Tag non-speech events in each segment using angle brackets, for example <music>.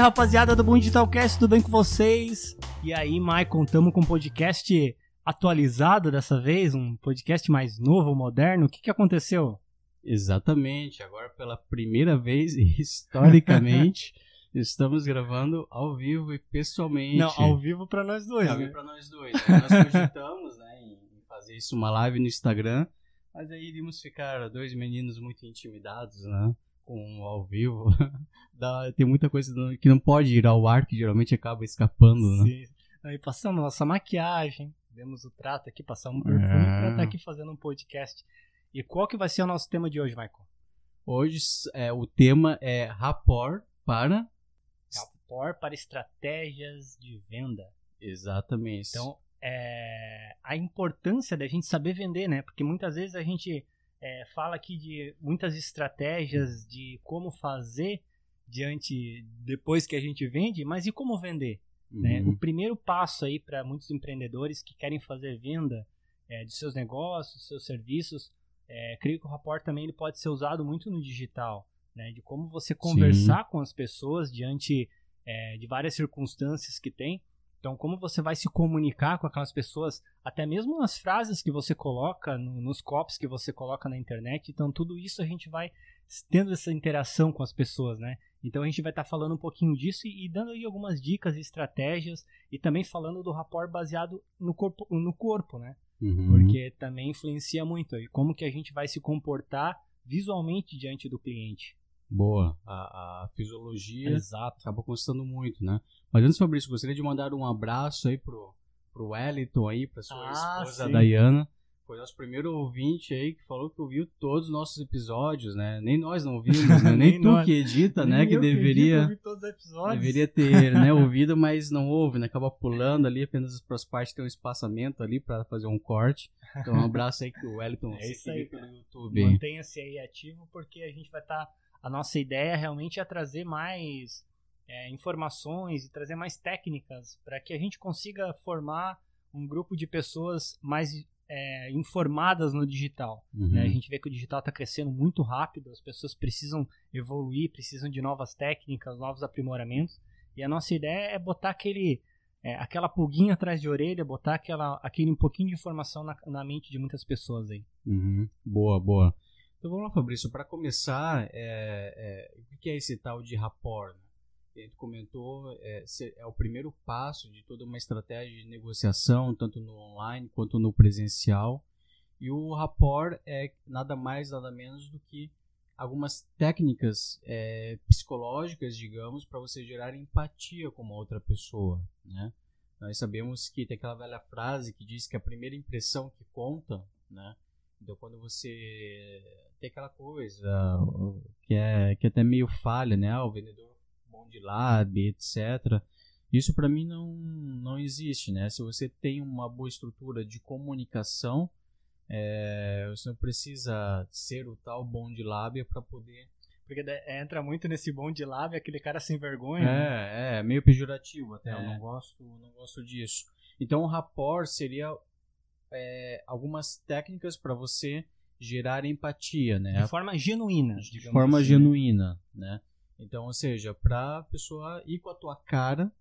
aí, rapaziada do Boom Digitalcast, tudo bem com vocês? E aí, Maicon, tamo com um podcast atualizado dessa vez, um podcast mais novo, moderno. O que, que aconteceu? Exatamente, agora pela primeira vez <laughs> historicamente <laughs> estamos gravando ao vivo e pessoalmente. Não, ao vivo para nós dois. Ao né? vivo para nós dois. Nós cogitamos né, em fazer isso uma live no Instagram, mas aí iríamos ficar dois meninos muito intimidados, né? Com ao vivo. <laughs> Dá, tem muita coisa que não pode ir ao ar, que geralmente acaba escapando, né? Sim. Aí passamos nossa maquiagem, demos o trato aqui, passamos um perfume É. pra estar aqui fazendo um podcast. E qual que vai ser o nosso tema de hoje, Michael? Hoje é, o tema é rapport para. Rapport para estratégias de venda. Exatamente. Então, é, a importância da gente saber vender, né? Porque muitas vezes a gente é, fala aqui de muitas estratégias de como fazer diante depois que a gente vende, mas e como vender? né? Uhum. O primeiro passo aí para muitos empreendedores que querem fazer venda é, de seus negócios, seus serviços, é, creio que o rapport também ele pode ser usado muito no digital, né? De como você conversar com as pessoas diante é, de várias circunstâncias que tem. Então, como você vai se comunicar com aquelas pessoas, até mesmo nas frases que você coloca, no- nos copies que você coloca na internet. Então, tudo isso a gente vai tendo essa interação com as pessoas, né? Então, a gente vai estar falando um pouquinho disso e, e dando aí algumas dicas e estratégias e também falando do rapport baseado no corpo, no corpo, né? Uhum. Porque também influencia muito aí como que a gente vai se comportar visualmente diante do cliente. Boa. A, a fisiologia Exato. acaba constando muito, né? Mas antes, Fabrício, gostaria de mandar um abraço aí pro, pro Wellington aí, pra sua Ah, esposa sim. Dayana. Foi nosso primeiro ouvinte aí que falou que ouviu todos os nossos episódios, né? Nem nós não ouvimos, né? <laughs> Nem, Nem tu nós. que edita, né? Nem Que eu acredito, eu deveria, todos os episódios. deveria ter né, <laughs> ouvido, mas não ouve, né? Acaba pulando ali apenas para as partes que tem um espaçamento ali para fazer um corte. Então, um abraço aí que o Wellington <laughs> É se isso aí, pelo. YouTube. Mantenha-se aí ativo, porque a gente vai estar. A nossa ideia realmente é trazer mais é, informações e trazer mais técnicas para que a gente consiga formar um grupo de pessoas mais é, informadas no digital. Uhum. né? A gente vê que o digital está crescendo muito rápido, as pessoas precisam evoluir, precisam de novas técnicas, novos aprimoramentos. E a nossa ideia é botar aquele, é, aquela pulguinha atrás de orelha, botar aquela, aquele um pouquinho de informação na, na mente de muitas pessoas aí. Uhum. Boa, boa. Então vamos lá, Fabrício. Para começar, é, é, o que é esse tal de rapport? Né? Gente comentou, é, é o primeiro passo de toda uma estratégia de negociação, tanto no online quanto no presencial. E o rapport é nada mais, nada menos do que algumas técnicas é, psicológicas, digamos, para você gerar empatia com uma outra pessoa, né? Nós sabemos que tem aquela velha frase que diz que a primeira impressão que conta, né? Então quando você tem aquela coisa que é, que é até meio falha, né? Ah, o vendedor bom de lab, etc. Isso para mim não, não existe, né? Se você tem uma boa estrutura de comunicação, é, você não precisa ser o tal bom de lábia para poder. Porque entra muito nesse bom de lábio, aquele cara sem vergonha. né? É, é meio pejorativo até. Eu É. não gosto, não gosto disso. Então o rapport seria é, algumas técnicas para você gerar empatia, né? De forma genuína. de forma assim, né? genuína, né? Então, ou seja, para a pessoa ir com a tua cara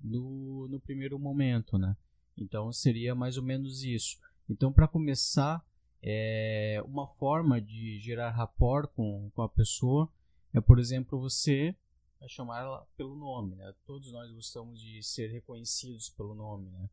no, no primeiro momento, né? Então, seria mais ou menos isso. Então, para começar, é, uma forma de gerar rapport com, com a pessoa é, por exemplo, você chamar ela pelo nome, né? Todos nós gostamos de ser reconhecidos pelo nome, né?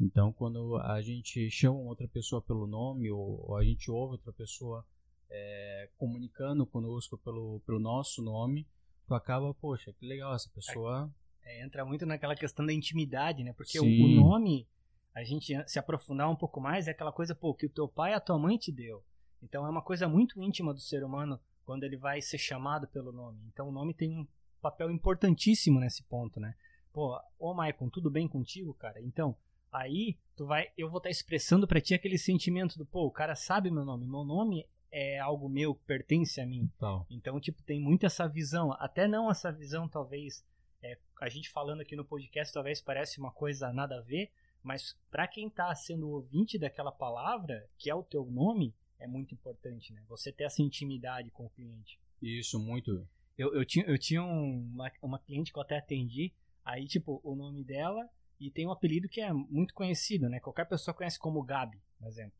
Então, quando a gente chama outra pessoa pelo nome ou, ou a gente ouve outra pessoa é, comunicando conosco pelo, pelo nosso nome, tu acaba, poxa, que legal essa pessoa. É, entra muito naquela questão da intimidade, né? Porque o, o nome, a gente se aprofundar um pouco mais, é aquela coisa, pô, que o teu pai e a tua mãe te deu. Então é uma coisa muito íntima do ser humano quando ele vai ser chamado pelo nome. Então o nome tem um papel importantíssimo nesse ponto, né? Pô, ô Maicon, tudo bem contigo, cara? Então, aí tu vai, eu vou estar expressando pra ti aquele sentimento do, pô, o cara sabe meu nome, meu nome é algo meu, pertence a mim. Tal. Então, tipo, tem muito essa visão, até não essa visão, talvez, é, a gente falando aqui no podcast, talvez parece uma coisa nada a ver, mas para quem tá sendo ouvinte daquela palavra, que é o teu nome, é muito importante, né? Você ter essa intimidade com o cliente. Isso, muito. Eu, eu tinha, eu tinha uma, uma cliente que eu até atendi, aí, tipo, o nome dela e tem um apelido que é muito conhecido, né? Qualquer pessoa conhece como Gabi, por exemplo.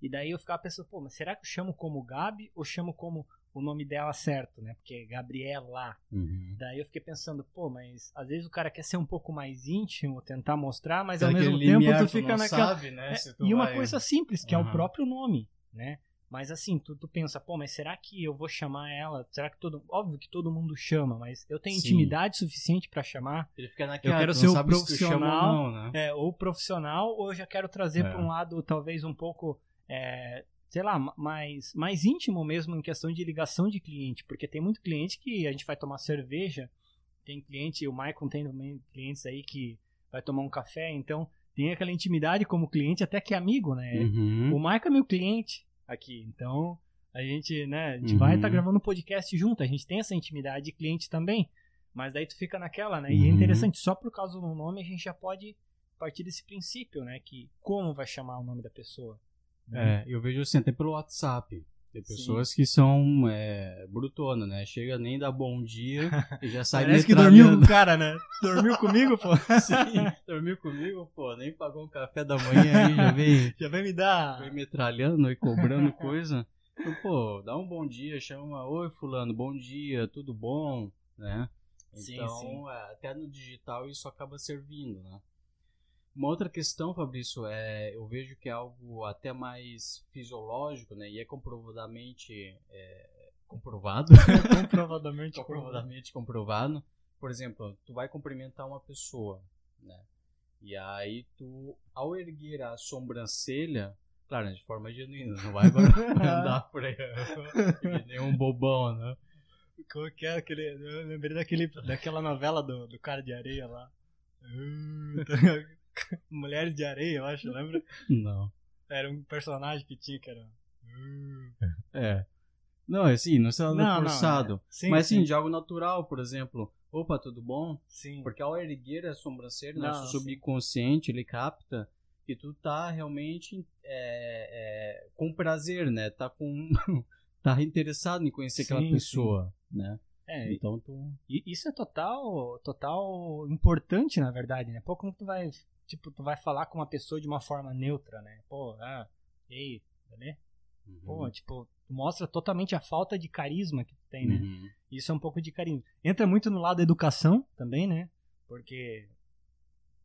E daí eu ficava pensando, pô, mas será que eu chamo como Gabi ou chamo como o nome dela certo, né? Porque é Gabriela. Uhum. Daí eu fiquei pensando, pô, mas às vezes o cara quer ser um pouco mais íntimo, tentar mostrar, mas ao mesmo tempo tu fica naquela. Sabe, né, É, e uma vai- coisa simples, que é o Aham. próprio nome, né? Mas assim, tu, tu pensa, pô, mas será que eu vou chamar ela? Será que todo. Óbvio que todo mundo chama, mas eu tenho Sim. intimidade suficiente pra chamar? Ele fica naquela, quero tu ser o profissional, ou não, né? É, ou profissional, ou eu já quero trazer É. pra um lado talvez um pouco. é, sei lá, ma- mais, mais íntimo mesmo em questão de ligação de cliente, porque tem muito cliente que a gente vai tomar cerveja, tem cliente, o Maicon tem também clientes aí que vai tomar um café, então tem aquela intimidade como cliente até que é amigo, né? Uhum. O Maicon é meu cliente aqui, então a gente, né, a gente Uhum. vai estar gravando um podcast junto, a gente tem essa intimidade de cliente também, mas daí tu fica naquela, né? E é Uhum. interessante, só por causa do nome a gente já pode partir desse princípio, né? Que como vai chamar o nome da pessoa. né? É, eu vejo assim, até pelo WhatsApp. Tem Sim. pessoas que são é, brutona, né? Chega nem dá bom dia e já sai Parece que dormiu com o cara, né? Dormiu comigo, pô. <laughs> Sim, dormiu comigo, pô, nem pagou um café da manhã aí, já veio, <laughs> Já vai me dar. veio metralhando e cobrando coisa. Então, pô, dá um bom dia, chama, oi fulano, bom dia, tudo bom, né? Sim, Então, sim. é, até no digital isso acaba servindo, né? Uma outra questão, Fabrício, é, eu vejo que é algo até mais fisiológico, né? E é comprovadamente é, comprovado, <laughs> Comprovadamente. <laughs> comprovadamente comprovado. Por exemplo, tu vai cumprimentar uma pessoa, né? E aí tu, ao erguer a sobrancelha, claro, de forma genuína, não vai <laughs> andar por aí que nem um bobão, né? Como que é aquele. Eu lembrei daquele, daquela novela do, do cara de areia lá. Uh, <laughs> Mulheres de areia, eu acho, lembra? Não. Era um personagem que tinha que era. Uh, É. Não, é assim, não será nada forçado. é. Sim, mas assim, sim, de algo natural, por exemplo. Opa, tudo bom? sim. Porque ao erguer a sobrancelha, Não, nosso sim. subconsciente, ele capta que tu tá realmente é, é, com prazer, né? Tá com... <laughs> tá interessado em conhecer aquela Sim, pessoa, né? É, Então tu... Isso é total, total importante, na verdade, né? Pô, como tu vai, tipo, tu vai falar com uma pessoa de uma forma neutra, né? Pô, ah, e aí, beleza? Pô, Uhum. tipo, tu mostra totalmente a falta de carisma que tu tem, né? Uhum. Isso é um pouco de carisma. Entra muito no lado da educação também, né? Porque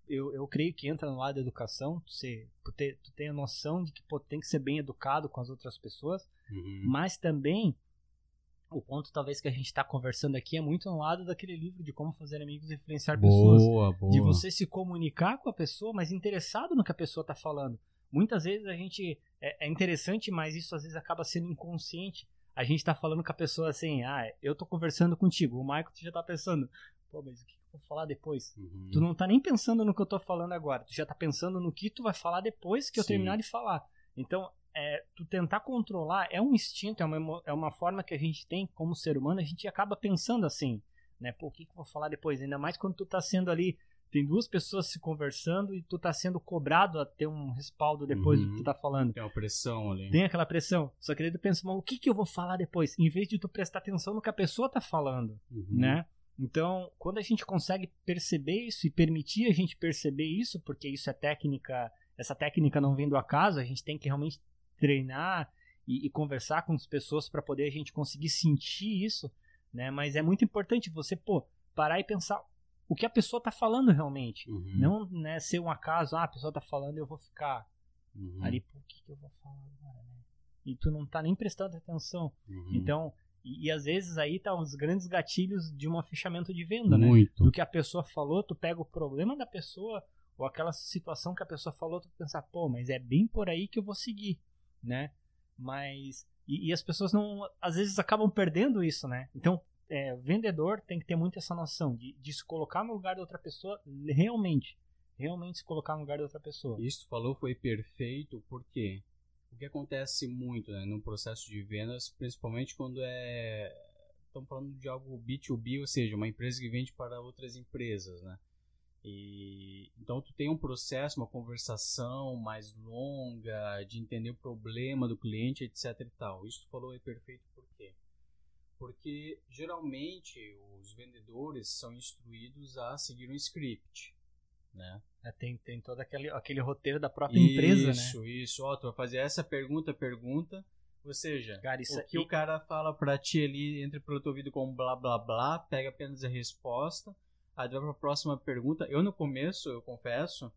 eu, eu creio que entra no lado da educação, tu, ser, tu, ter, tu ter a noção de que pô, tem que ser bem educado com as outras pessoas, Uhum. mas também o ponto talvez que a gente está conversando aqui é muito no lado daquele livro de como fazer amigos e influenciar pessoas. Boa, boa. De você se comunicar com a pessoa, mas interessado no que a pessoa está falando. Muitas vezes a gente. É, é interessante, mas isso às vezes acaba sendo inconsciente. A gente tá falando com a pessoa assim, ah, eu tô conversando contigo. O Michael tu já tá pensando, pô, mas o que eu vou falar depois? Uhum. Tu não tá nem pensando no que eu tô falando agora. Tu já tá pensando no que tu vai falar depois que eu Sim. terminar de falar. Então, é, tu tentar controlar é um instinto, é uma, é uma forma que a gente tem como ser humano, a gente acaba pensando assim, né? Pô, o que, que eu vou falar depois? Ainda mais quando tu tá sendo ali, tem duas pessoas se conversando e tu tá sendo cobrado a ter um respaldo depois do que Uhum. tu tá falando. Tem uma pressão ali. Tem aquela pressão. Só que daí tu pensa, mas o que, que eu vou falar depois? Em vez de tu prestar atenção no que a pessoa tá falando Uhum. né? Então, quando a gente consegue perceber isso e permitir a gente perceber isso, porque isso é técnica, essa técnica não vem do acaso, a gente tem que realmente treinar e, e conversar com as pessoas para poder a gente conseguir sentir isso, né? Mas é muito importante você, pô, parar e pensar o que a pessoa tá falando realmente. Uhum. Não né, ser um acaso, ah, a pessoa tá falando e eu vou ficar Uhum. ali, o que, que eu vou falar agora, né? E tu não tá nem prestando atenção. Uhum. Então, e, e às vezes aí tá os grandes gatilhos de um fechamento de venda, né? Muito. Do que a pessoa falou, tu pega o problema da pessoa ou aquela situação que a pessoa falou, tu pensar, pô, mas é bem por aí que eu vou seguir, né? Mas e, e as pessoas não, às vezes acabam perdendo isso, né? Então, é, vendedor tem que ter muito essa noção de, de se colocar no lugar da outra pessoa, realmente, realmente se colocar no lugar da outra pessoa. Isso falou foi perfeito, porque o que acontece muito né, no processo de vendas, principalmente quando é. Estamos falando de algo B2B, ou seja, uma empresa que vende para outras empresas, né? E, então tu tem um processo, uma conversação mais longa, de entender o problema do cliente, etc e tal. Isso tu falou é perfeito por quê? porque geralmente os vendedores são instruídos a seguir um script, né? É, tem, tem todo aquele, aquele roteiro da própria isso, empresa, né? Isso, isso. Ó, tu vai fazer essa pergunta, pergunta. Ou seja, cara, o que o cara fala pra ti ali, entra pelo teu ouvido com blá blá blá, pega apenas a resposta, aí vai pra próxima pergunta. Eu no começo, eu confesso,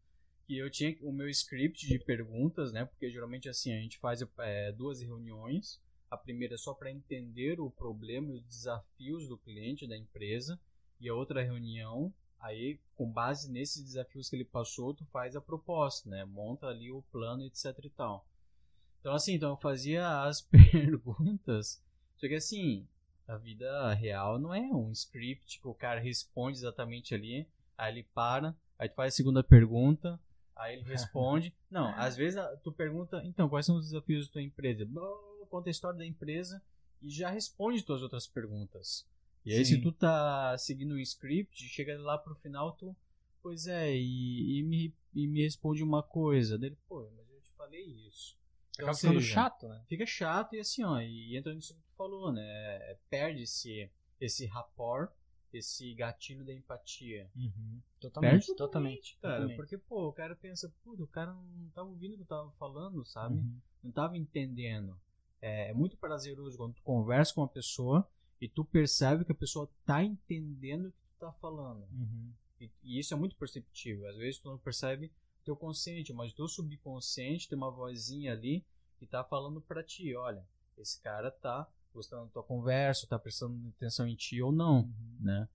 que eu tinha o meu script de perguntas, né? Porque geralmente assim, a gente faz é, duas reuniões. A primeira é só para entender o problema e os desafios do cliente, da empresa. E a outra reunião, aí com base nesses desafios que ele passou, tu faz a proposta, né? Monta ali o plano, etc e tal. Então assim, então eu fazia as <laughs> perguntas, só que assim, a vida real não é um script que o cara responde exatamente ali, aí ele para, aí tu faz a segunda pergunta, Aí ele <laughs> responde. Não, às vezes tu pergunta, então, quais são os desafios da tua empresa? Conta a história da empresa e já responde tuas outras perguntas. E aí, Sim. se tu tá seguindo um script, chega lá pro final, tu. Pois é, e, e, me, e me responde uma coisa. Dele, pô, mas eu te falei isso. Então, Acaba ficando chato, né? Fica chato e assim, ó, e entra nisso que falou, né? Perde-se esse rapport esse gatilho da empatia. Uhum. Totalmente, totalmente, totalmente, cara. Totalmente. Porque, pô, o cara pensa, puta, o cara não tava ouvindo o que eu tava falando, sabe? Uhum. Não tava entendendo. É, é, muito prazeroso quando tu conversa com uma pessoa e tu percebe que a pessoa tá entendendo o que tu tá falando. Uhum. E, e, isso é muito perceptível. Às vezes tu não percebe teu consciente, mas teu subconsciente tem uma vozinha ali que tá falando para ti, olha, esse cara tá gostando da tua conversa, tá prestando atenção em ti ou não, uhum. né?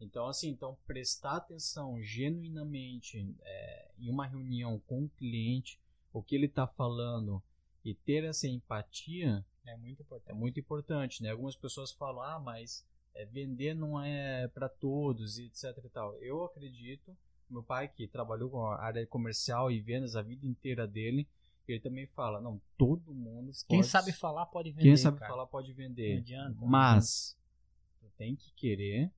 Então, assim, então prestar atenção genuinamente é, em uma reunião com o cliente, o que ele está falando e ter essa empatia é muito importante. É muito importante, né? Algumas pessoas falam, ah, mas é, vender não é para todos, etc e tal. Eu acredito, meu pai que trabalhou com a área comercial e vendas a vida inteira dele, ele também fala, não, todo mundo Quem pode, sabe falar pode vender. Quem sabe cara. falar pode vender. Não adianta. Mas tu tem que querer,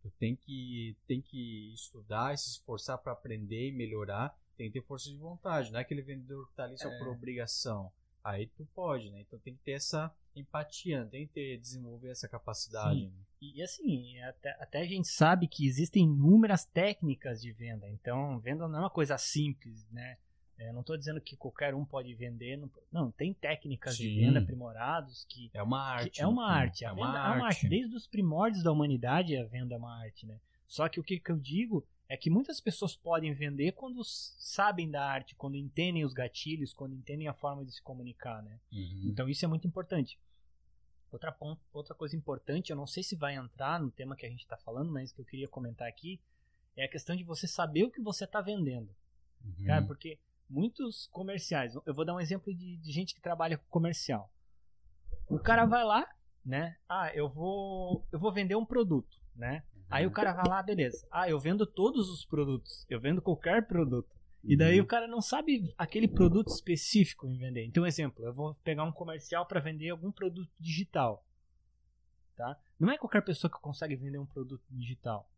tu tem que tem que estudar, se esforçar para aprender e melhorar, tem que ter força de vontade, não é aquele vendedor que tá ali só é. por obrigação. Aí tu pode, né? Então tem que ter essa empatia, tem que ter, desenvolver essa capacidade. Né? E assim, até, até a gente sabe que existem inúmeras técnicas de venda. Então, venda não é uma coisa simples, né? É, não estou dizendo que qualquer um pode vender. Não, não tem técnicas Sim. de venda aprimorados que. É uma arte. É uma arte. É venda uma arte. é uma arte. Desde os primórdios da humanidade, a venda é uma arte, né? Só que o que, que eu digo é que muitas pessoas podem vender quando sabem da arte, quando entendem os gatilhos, quando entendem a forma de se comunicar, né? Uhum. Então isso é muito importante. Outra, ponto, outra coisa importante, eu não sei se vai entrar no tema que a gente está falando, mas que eu queria comentar aqui, é a questão de você saber o que você está vendendo. Uhum. Cara, porque muitos comerciais. Eu vou dar um exemplo de, de, gente que trabalha com comercial. O cara vai lá, né? Ah, eu vou, eu vou vender um produto, né? Aí o cara vai lá, beleza. Ah, eu vendo todos os produtos. Eu vendo qualquer produto. E daí uhum. o cara não sabe aquele produto específico em vender. Então, exemplo, eu vou pegar um comercial para vender algum produto digital. Tá? Não é qualquer pessoa que consegue vender um produto digital.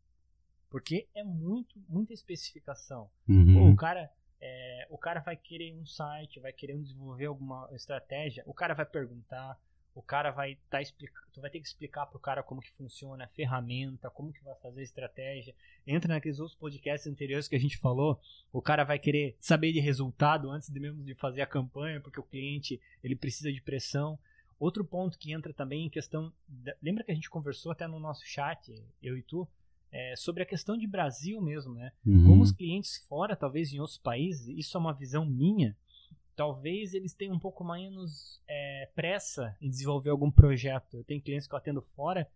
Porque é muito, muita especificação. Uhum. Pô, o cara é, o cara vai querer um site, vai querer desenvolver alguma estratégia, o cara vai perguntar, o cara vai tá explicando, tu vai ter que explicar pro cara como que funciona a ferramenta, como que vai fazer a estratégia. Entra naqueles outros podcasts anteriores que a gente falou, o cara vai querer saber de resultado antes de mesmo de fazer a campanha, porque o cliente, ele precisa de pressão. Outro ponto que entra também em questão, da, lembra que a gente conversou até no nosso chat, eu e tu, é, sobre a questão de Brasil mesmo, né? Uhum. Como os clientes fora, talvez em outros países, isso é uma visão minha, talvez eles tenham um pouco menos é, pressa em desenvolver algum projeto. Eu tenho clientes que eu atendo fora,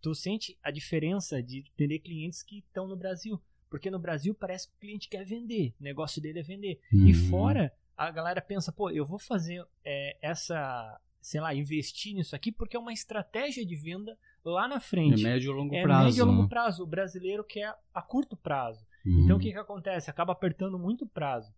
tu sente a diferença de atender clientes que estão no Brasil. Porque no Brasil parece que o cliente quer vender, o negócio dele é vender. Uhum. E fora, a galera pensa, pô, eu vou fazer é, essa, sei lá, investir nisso aqui porque é uma estratégia de venda lá na frente. É médio e longo é prazo. médio e longo prazo. O brasileiro quer a curto prazo. Uhum. Então o que, que acontece? Acaba apertando muito prazo.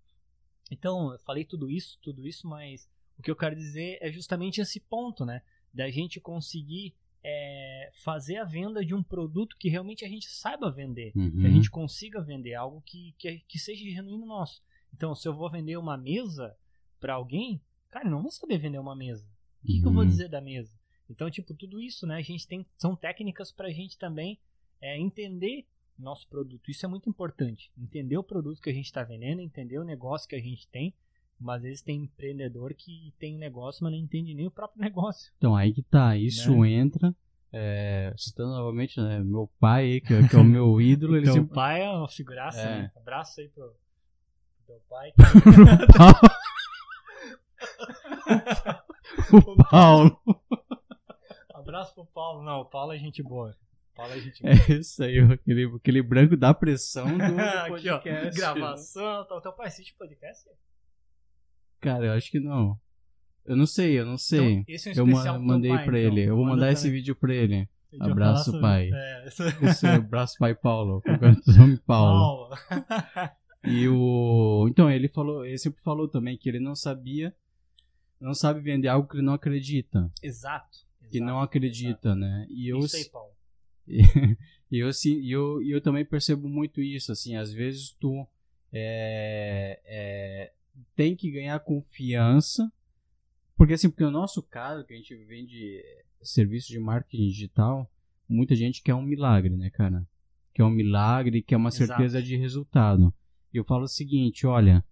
Então, eu falei tudo isso, tudo isso, mas o que eu quero dizer é justamente esse ponto, né? Da gente conseguir é, fazer a venda de um produto que realmente a gente saiba vender. Uhum. Que a gente consiga vender algo que, que, que seja genuíno nosso. Então, se eu vou vender uma mesa para alguém, cara, eu não vou saber vender uma mesa. O que, uhum. que eu vou uhum. dizer da mesa? Então, tipo, tudo isso, né? A gente tem são técnicas para a gente também é, entender nosso produto. Isso é muito importante. Entender o produto que a gente está vendendo, entender o negócio que a gente tem. Mas às vezes tem empreendedor que tem negócio, mas não entende nem o próprio <laughs> negócio. Então aí que tá, isso né? entra. É, citando novamente, né, meu pai, que, é, que é o meu <laughs> ídolo. ele sempre... pai é uma figuraça, é. né? Abraço aí pro, teu pai. <laughs> o Paulo. Abraço pro Paulo. Não, o Paulo é gente boa. Paulo é gente boa. É <laughs> isso aí, aquele, aquele branco da pressão do, <laughs> Aqui, ó, gravação. O teu pai assiste podcast? Cara, eu acho que não. Eu não sei, eu não sei. Então, esse é um eu mandei pai, pra então. ele. Eu vou mandar esse vídeo pra ele. Abraço, pai. É. Esse é abraço, pai Paulo. Nome <laughs> Paulo. Paulo. e o. Então, ele falou, ele sempre falou também que ele não sabia, não sabe vender algo que ele não acredita. Exato. Que não acredita, exato. né? E eu. Isso aí, Paulo. <laughs> E, eu, assim, eu, eu também percebo muito isso, assim, às vezes tu é, é, tem que ganhar confiança, porque assim, porque no nosso caso, que a gente vende serviço de marketing digital, muita gente quer um milagre, né, cara? Quer um milagre, quer uma certeza Exato. de resultado. E eu falo o seguinte, olha,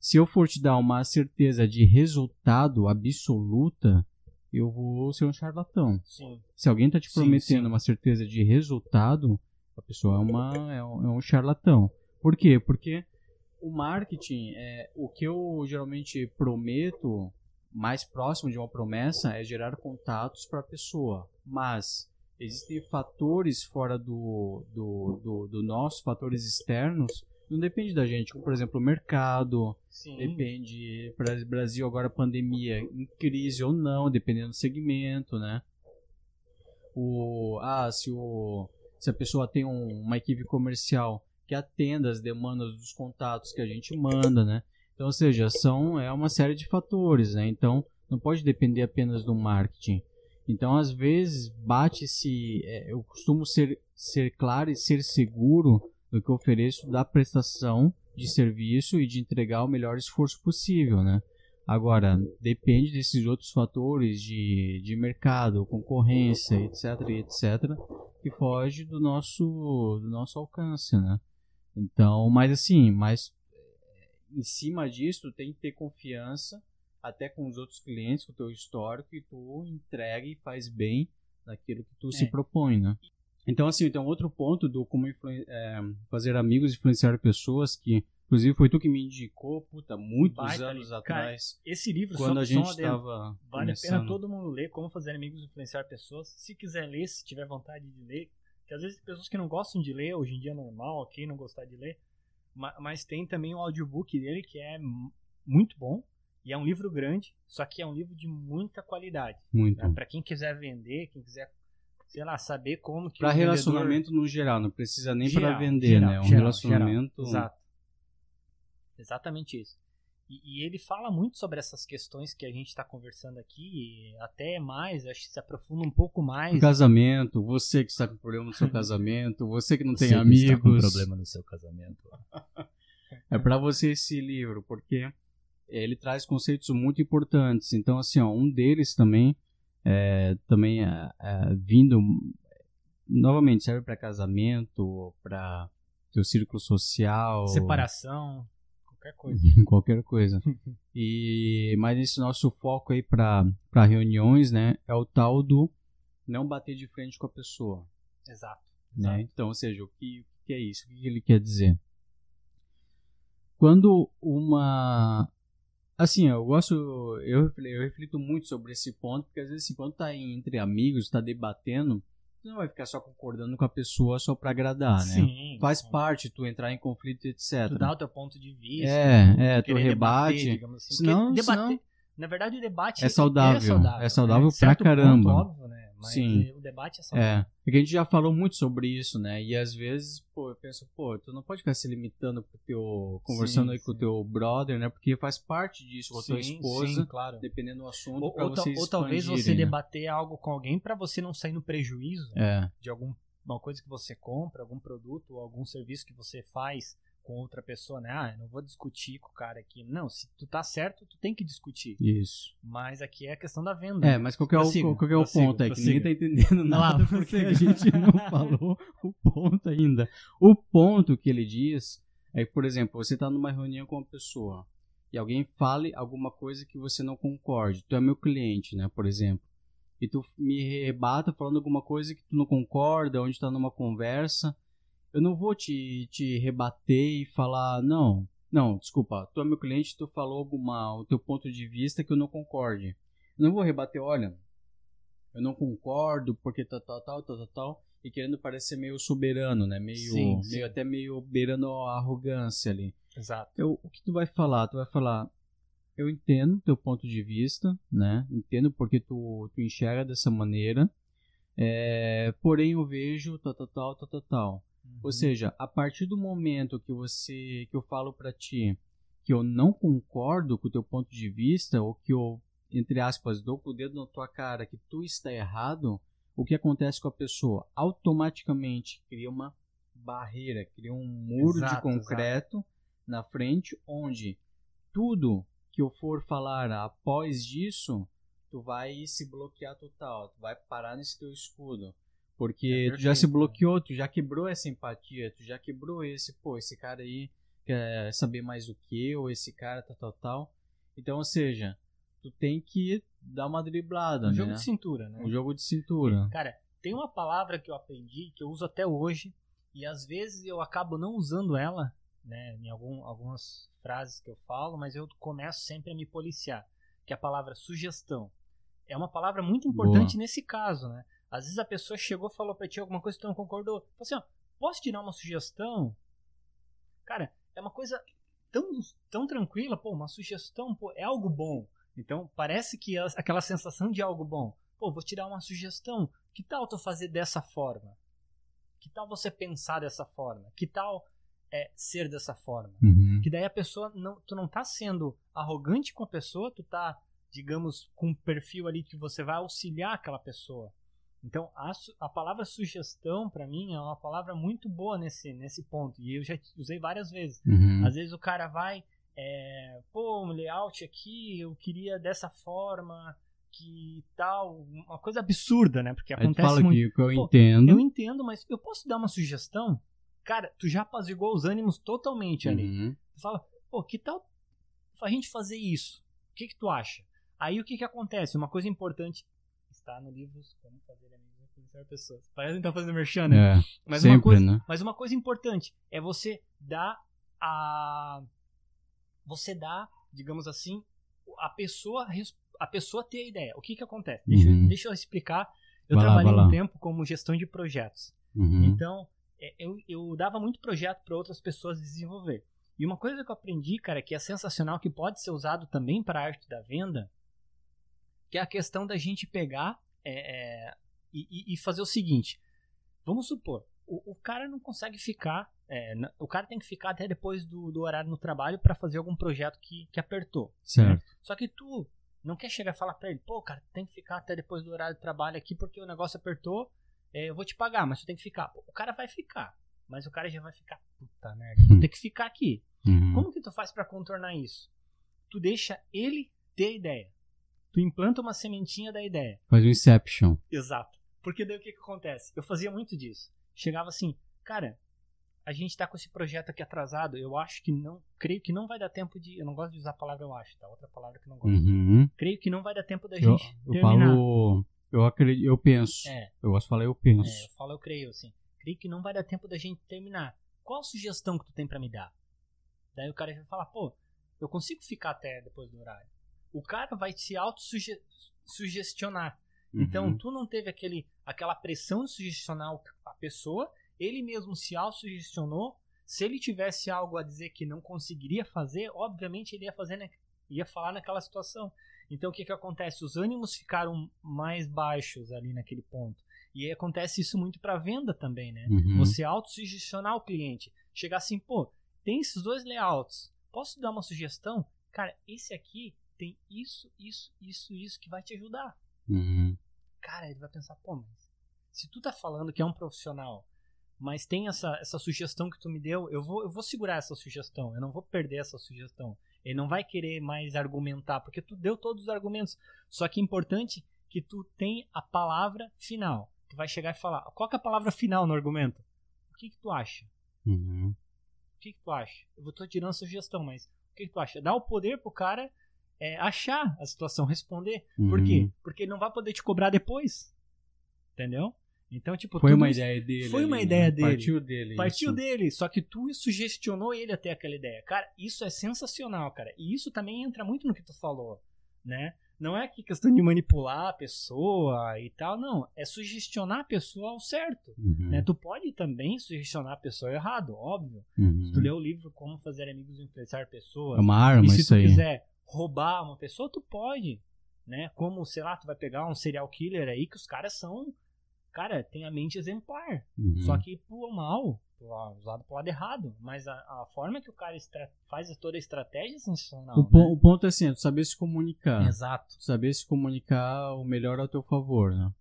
se eu for te dar uma certeza de resultado absoluta, eu vou ser um charlatão. Sim. Se alguém está te prometendo sim, sim. uma certeza de resultado, a pessoa é, uma, é, um, é um charlatão. Por quê? Porque o marketing, é, o que eu geralmente prometo, mais próximo de uma promessa, é gerar contatos para a pessoa. Mas existem fatores fora do, do, do, do nosso, fatores externos, não depende da gente, como por exemplo o mercado, Sim. depende, Brasil agora pandemia, em crise ou não, dependendo do segmento, né? O, ah, se, o, se a pessoa tem um, uma equipe comercial que atenda as demandas dos contatos que a gente manda, né? Então, ou seja, são, é uma série de fatores, né? Então, não pode depender apenas do marketing. Então, às vezes, bate-se. É, eu costumo ser, ser claro e ser seguro do que eu ofereço da prestação de serviço e de entregar o melhor esforço possível, né? Agora, depende desses outros fatores de, de mercado, concorrência, etc, etc, que foge do nosso, do nosso alcance, né? Então, mas assim, mas em cima disso, tem que ter confiança até com os outros clientes, com o teu histórico, e tu entrega e faz bem naquilo que tu é. se propõe, né? Então, assim, então outro ponto do como é, fazer amigos e influenciar pessoas, que inclusive foi tu que me indicou, puta, muitos Baita, anos cara, atrás. Esse livro, quando só, a gente estava Vale começando. a pena todo mundo ler, Como Fazer Amigos e Influenciar Pessoas. Se quiser ler, se tiver vontade de ler, que às vezes tem pessoas que não gostam de ler, hoje em dia é normal, ok, não gostar de ler, mas tem também o audiobook dele que é muito bom. E é um livro grande, só que é um livro de muita qualidade. Muito. Né? Para quem quiser vender, quem quiser sei lá, saber como que Para relacionamento vendedor... no geral, não precisa nem para vender, geral, né? Um geral, relacionamento. Geral. Exato. Exatamente isso. E, e, ele fala muito sobre essas questões que a gente está conversando aqui, até mais, acho que se aprofunda um pouco mais. casamento, você que está com problema no seu <laughs> casamento, você que não você tem amigos. Está com problema no seu casamento. <laughs> é para você esse livro, porque ele traz conceitos muito importantes. Então, assim, ó, um deles também é, também é, é, vindo novamente serve para casamento, para seu círculo social, separação, qualquer coisa. <laughs> qualquer coisa. e mas esse nosso foco aí para para reuniões, né, é o tal do não bater de frente com a pessoa. Exato. Né? Exato. Então, ou seja, o que, o que é isso? O que ele quer dizer? Quando uma Assim, eu gosto, eu, eu reflito muito sobre esse ponto, porque às vezes esse ponto tá entre amigos, está debatendo, você não vai ficar só concordando com a pessoa só para agradar, né? Sim, Faz sim. parte tu entrar em conflito, etc. Tu dá o teu ponto de vista. É, é, tu rebate. Debater, assim. Senão, debater, senão... Na verdade, o debate é saudável. É saudável, é saudável né? pra caramba. Ponto, óbvio, né? Mas Sim. o debate é saudável. É. Porque a gente já falou muito sobre isso, né? E às vezes, pô, eu penso, pô, tu não pode ficar se limitando pro teu. conversando sim, aí sim. com o teu brother, né? Porque faz parte disso, com a tua esposa. Sim, claro. Dependendo do assunto. Ou, ou, ou talvez você né? debater algo com alguém para você não sair no prejuízo é. de alguma coisa que você compra, algum produto ou algum serviço que você faz com outra pessoa, né? Ah, eu não vou discutir com o cara aqui. Não, se tu tá certo, tu tem que discutir. Isso. Mas aqui é a questão da venda. É, mas qual que é o, Prossiga, qual que é o prossiga, ponto aí? Que prossiga. ninguém tá entendendo Não, nada porque prossiga. a gente não <laughs> falou o ponto ainda. O ponto que ele diz é que, por exemplo, você tá numa reunião com uma pessoa e alguém fale alguma coisa que você não concorde. Tu é meu cliente, né, por exemplo. E tu me rebata falando alguma coisa que tu não concorda, onde tá numa conversa. Eu não vou te, te rebater e falar, não, não, desculpa, tu é meu cliente, tu falou alguma, o teu ponto de vista que eu não concorde. Eu não vou rebater, olha, eu não concordo porque tal, tal, tal, tal, tal, tal, e querendo parecer meio soberano, né? Meio, Sim, meio sim. até meio beirando a arrogância ali. Exato. Eu, o que tu vai falar? Tu vai falar, eu entendo teu ponto de vista, né? Entendo porque tu, tu enxerga dessa maneira, é, porém eu vejo tal, tal, tal, tal, tal, tal. Uhum. Ou seja, a partir do momento que você que eu falo pra ti que eu não concordo com o teu ponto de vista ou que eu entre aspas dou com o dedo na tua cara que tu está errado, o que acontece com a pessoa? Automaticamente cria uma barreira, cria um muro de Exato, concreto na frente onde tudo que eu for falar após disso, tu vai se bloquear total, tu vai parar nesse teu escudo. Porque É tu já se né? bloqueou, tu já quebrou essa empatia, tu já quebrou esse, pô, esse cara aí quer saber mais do que eu, esse cara tal, tal, tal. Então, ou seja, tu tem que dar uma driblada, Um né? jogo de cintura, né? Um jogo de cintura. Cara, tem uma palavra que eu aprendi, que eu uso até hoje, e às vezes eu acabo não usando ela, né, em algum, algumas frases que eu falo, mas eu começo sempre a me policiar, que é a palavra sugestão. É uma palavra muito importante Boa. nesse caso, né? Às vezes a pessoa chegou, falou pra ti alguma coisa que tu não concordou. Falou assim, ó, posso te dar uma sugestão? Cara, é uma coisa tão, tão tranquila, pô, uma sugestão, pô, é algo bom. Então, parece que aquela sensação de algo bom. Pô, vou te dar uma sugestão. Que tal tu fazer dessa forma? Que tal você pensar dessa forma? Que tal é, ser dessa forma? Uhum. Que daí a pessoa não, tu não tá sendo arrogante com a pessoa, tu tá, digamos, com um perfil ali que você vai auxiliar aquela pessoa. Então, a, a palavra sugestão pra mim é uma palavra muito boa nesse nesse ponto e eu já usei várias vezes. Uhum. Às vezes o cara vai, é, pô, um layout aqui, eu queria dessa forma, que tal, uma coisa absurda, né? Porque acontece fala muito. que, que eu Pô, entendo. Eu entendo, mas eu posso dar uma sugestão? Cara, tu já apaziguou os ânimos totalmente ali. Uhum. Tu fala, pô, que tal a gente fazer isso? O que que tu acha? Aí o que que acontece? Uma coisa importante está no livro Como Fazer Amigos e Influenciar Pessoas. Parece que tá fazendo merchan, né? É, Mas uma sempre, coisa, né? mas uma coisa importante é você dar a você dá, digamos assim, a pessoa a pessoa ter a ideia. O que que acontece? Deixa, eu- Uhum. deixa eu explicar. Eu Vai lá, trabalhei lá. um tempo como gestão de projetos. Uhum. Então, é, eu, eu dava muito projeto para outras pessoas desenvolver. E uma coisa que eu aprendi, cara, que é sensacional, que pode ser usado também para a arte da venda, que é a questão da gente pegar é, é, e, e- fazer o seguinte. Vamos supor, o, o cara não consegue ficar, é, o cara tem que ficar até depois do, do horário no trabalho para fazer algum projeto que, que apertou. Certo. Só que tu não quer chegar e falar pra ele, pô, cara, tem que ficar até depois do horário de trabalho aqui porque o negócio apertou, é, eu vou te pagar, mas tu tem que ficar. Pô, o cara vai ficar, mas o cara já vai ficar, puta merda, vou ter que ficar aqui. Uhum. Como que tu faz pra contornar isso? Tu deixa ele ter ideia. Tu implanta uma sementinha da ideia. Faz um Inception. Exato. Porque daí o que que acontece? Eu fazia muito disso. Chegava assim, cara, a gente tá com esse projeto aqui atrasado, eu acho que não, creio que não vai dar tempo de, eu não gosto de usar a palavra eu acho, tá? Outra palavra que eu não gosto. Uhum. Creio que não vai dar tempo da Eu, gente eu terminar. falo. Eu acredito, eu penso. É, Eu gosto de falar eu é, penso. eu falo eu creio, assim. Creio que não vai dar tempo da gente terminar. Qual a sugestão que tu tem pra me dar? Daí o cara vai falar, pô, eu consigo ficar até depois do horário. O cara vai te auto-sugestionar. Então, Uhum. tu não teve aquele, aquela pressão de sugestionar a pessoa, ele mesmo se autossugestionou. Se ele tivesse algo a dizer que não conseguiria fazer, obviamente ele ia fazer, na- ia falar naquela situação. Então, o que que acontece? Os ânimos ficaram mais baixos ali naquele ponto. E acontece isso muito para venda também, né? Uhum. Você autossugestionar o cliente. Chegar assim, pô, tem esses dois layouts. Posso dar uma sugestão? Cara, esse aqui tem isso, isso, isso, isso que vai te ajudar Uhum. cara, ele vai pensar, pô, mas se tu tá falando que é um profissional mas tem essa, essa sugestão que tu me deu, eu vou, eu vou segurar essa sugestão, eu não vou perder essa sugestão. Ele não vai querer mais argumentar, porque tu deu todos os argumentos. Só que é importante que tu tenha a palavra final. Tu vai chegar e falar, qual é a palavra final no argumento? O que, que tu acha? Uhum. O que, que tu acha? Eu vou tô tirando a sugestão, mas o que, que tu acha? Dá o poder pro cara é, achar a situação, responder. Uhum. Por quê? Porque ele não vai poder te cobrar depois. Entendeu? Então, tipo, Foi uma isso- ideia dele. foi uma ali, ideia né? dele. Partiu dele. Partiu isso. dele, só que tu sugestionou ele até aquela ideia. Cara, isso é sensacional, cara. E isso também entra muito no que tu falou, né? Não é que questão de manipular a pessoa e tal, não. É sugestionar a pessoa ao certo. Uhum. Né? Tu pode também sugestionar a pessoa errado, óbvio. Uhum. Se tu lê o livro Como Fazer Amigos e Influenciar Pessoas, É uma arma e se isso tu aí. Roubar uma pessoa, tu pode. Né? Como, sei lá, tu vai pegar um serial killer aí que os caras são. Cara, tem a mente exemplar. Uhum. Só que pro mal, usado pro lado errado. Mas a, a forma que o cara estra- faz toda a estratégia é sensacional. o, né? pon- o ponto é assim, é tu saber se comunicar. Exato. saber se comunicar o melhor ao teu favor, né?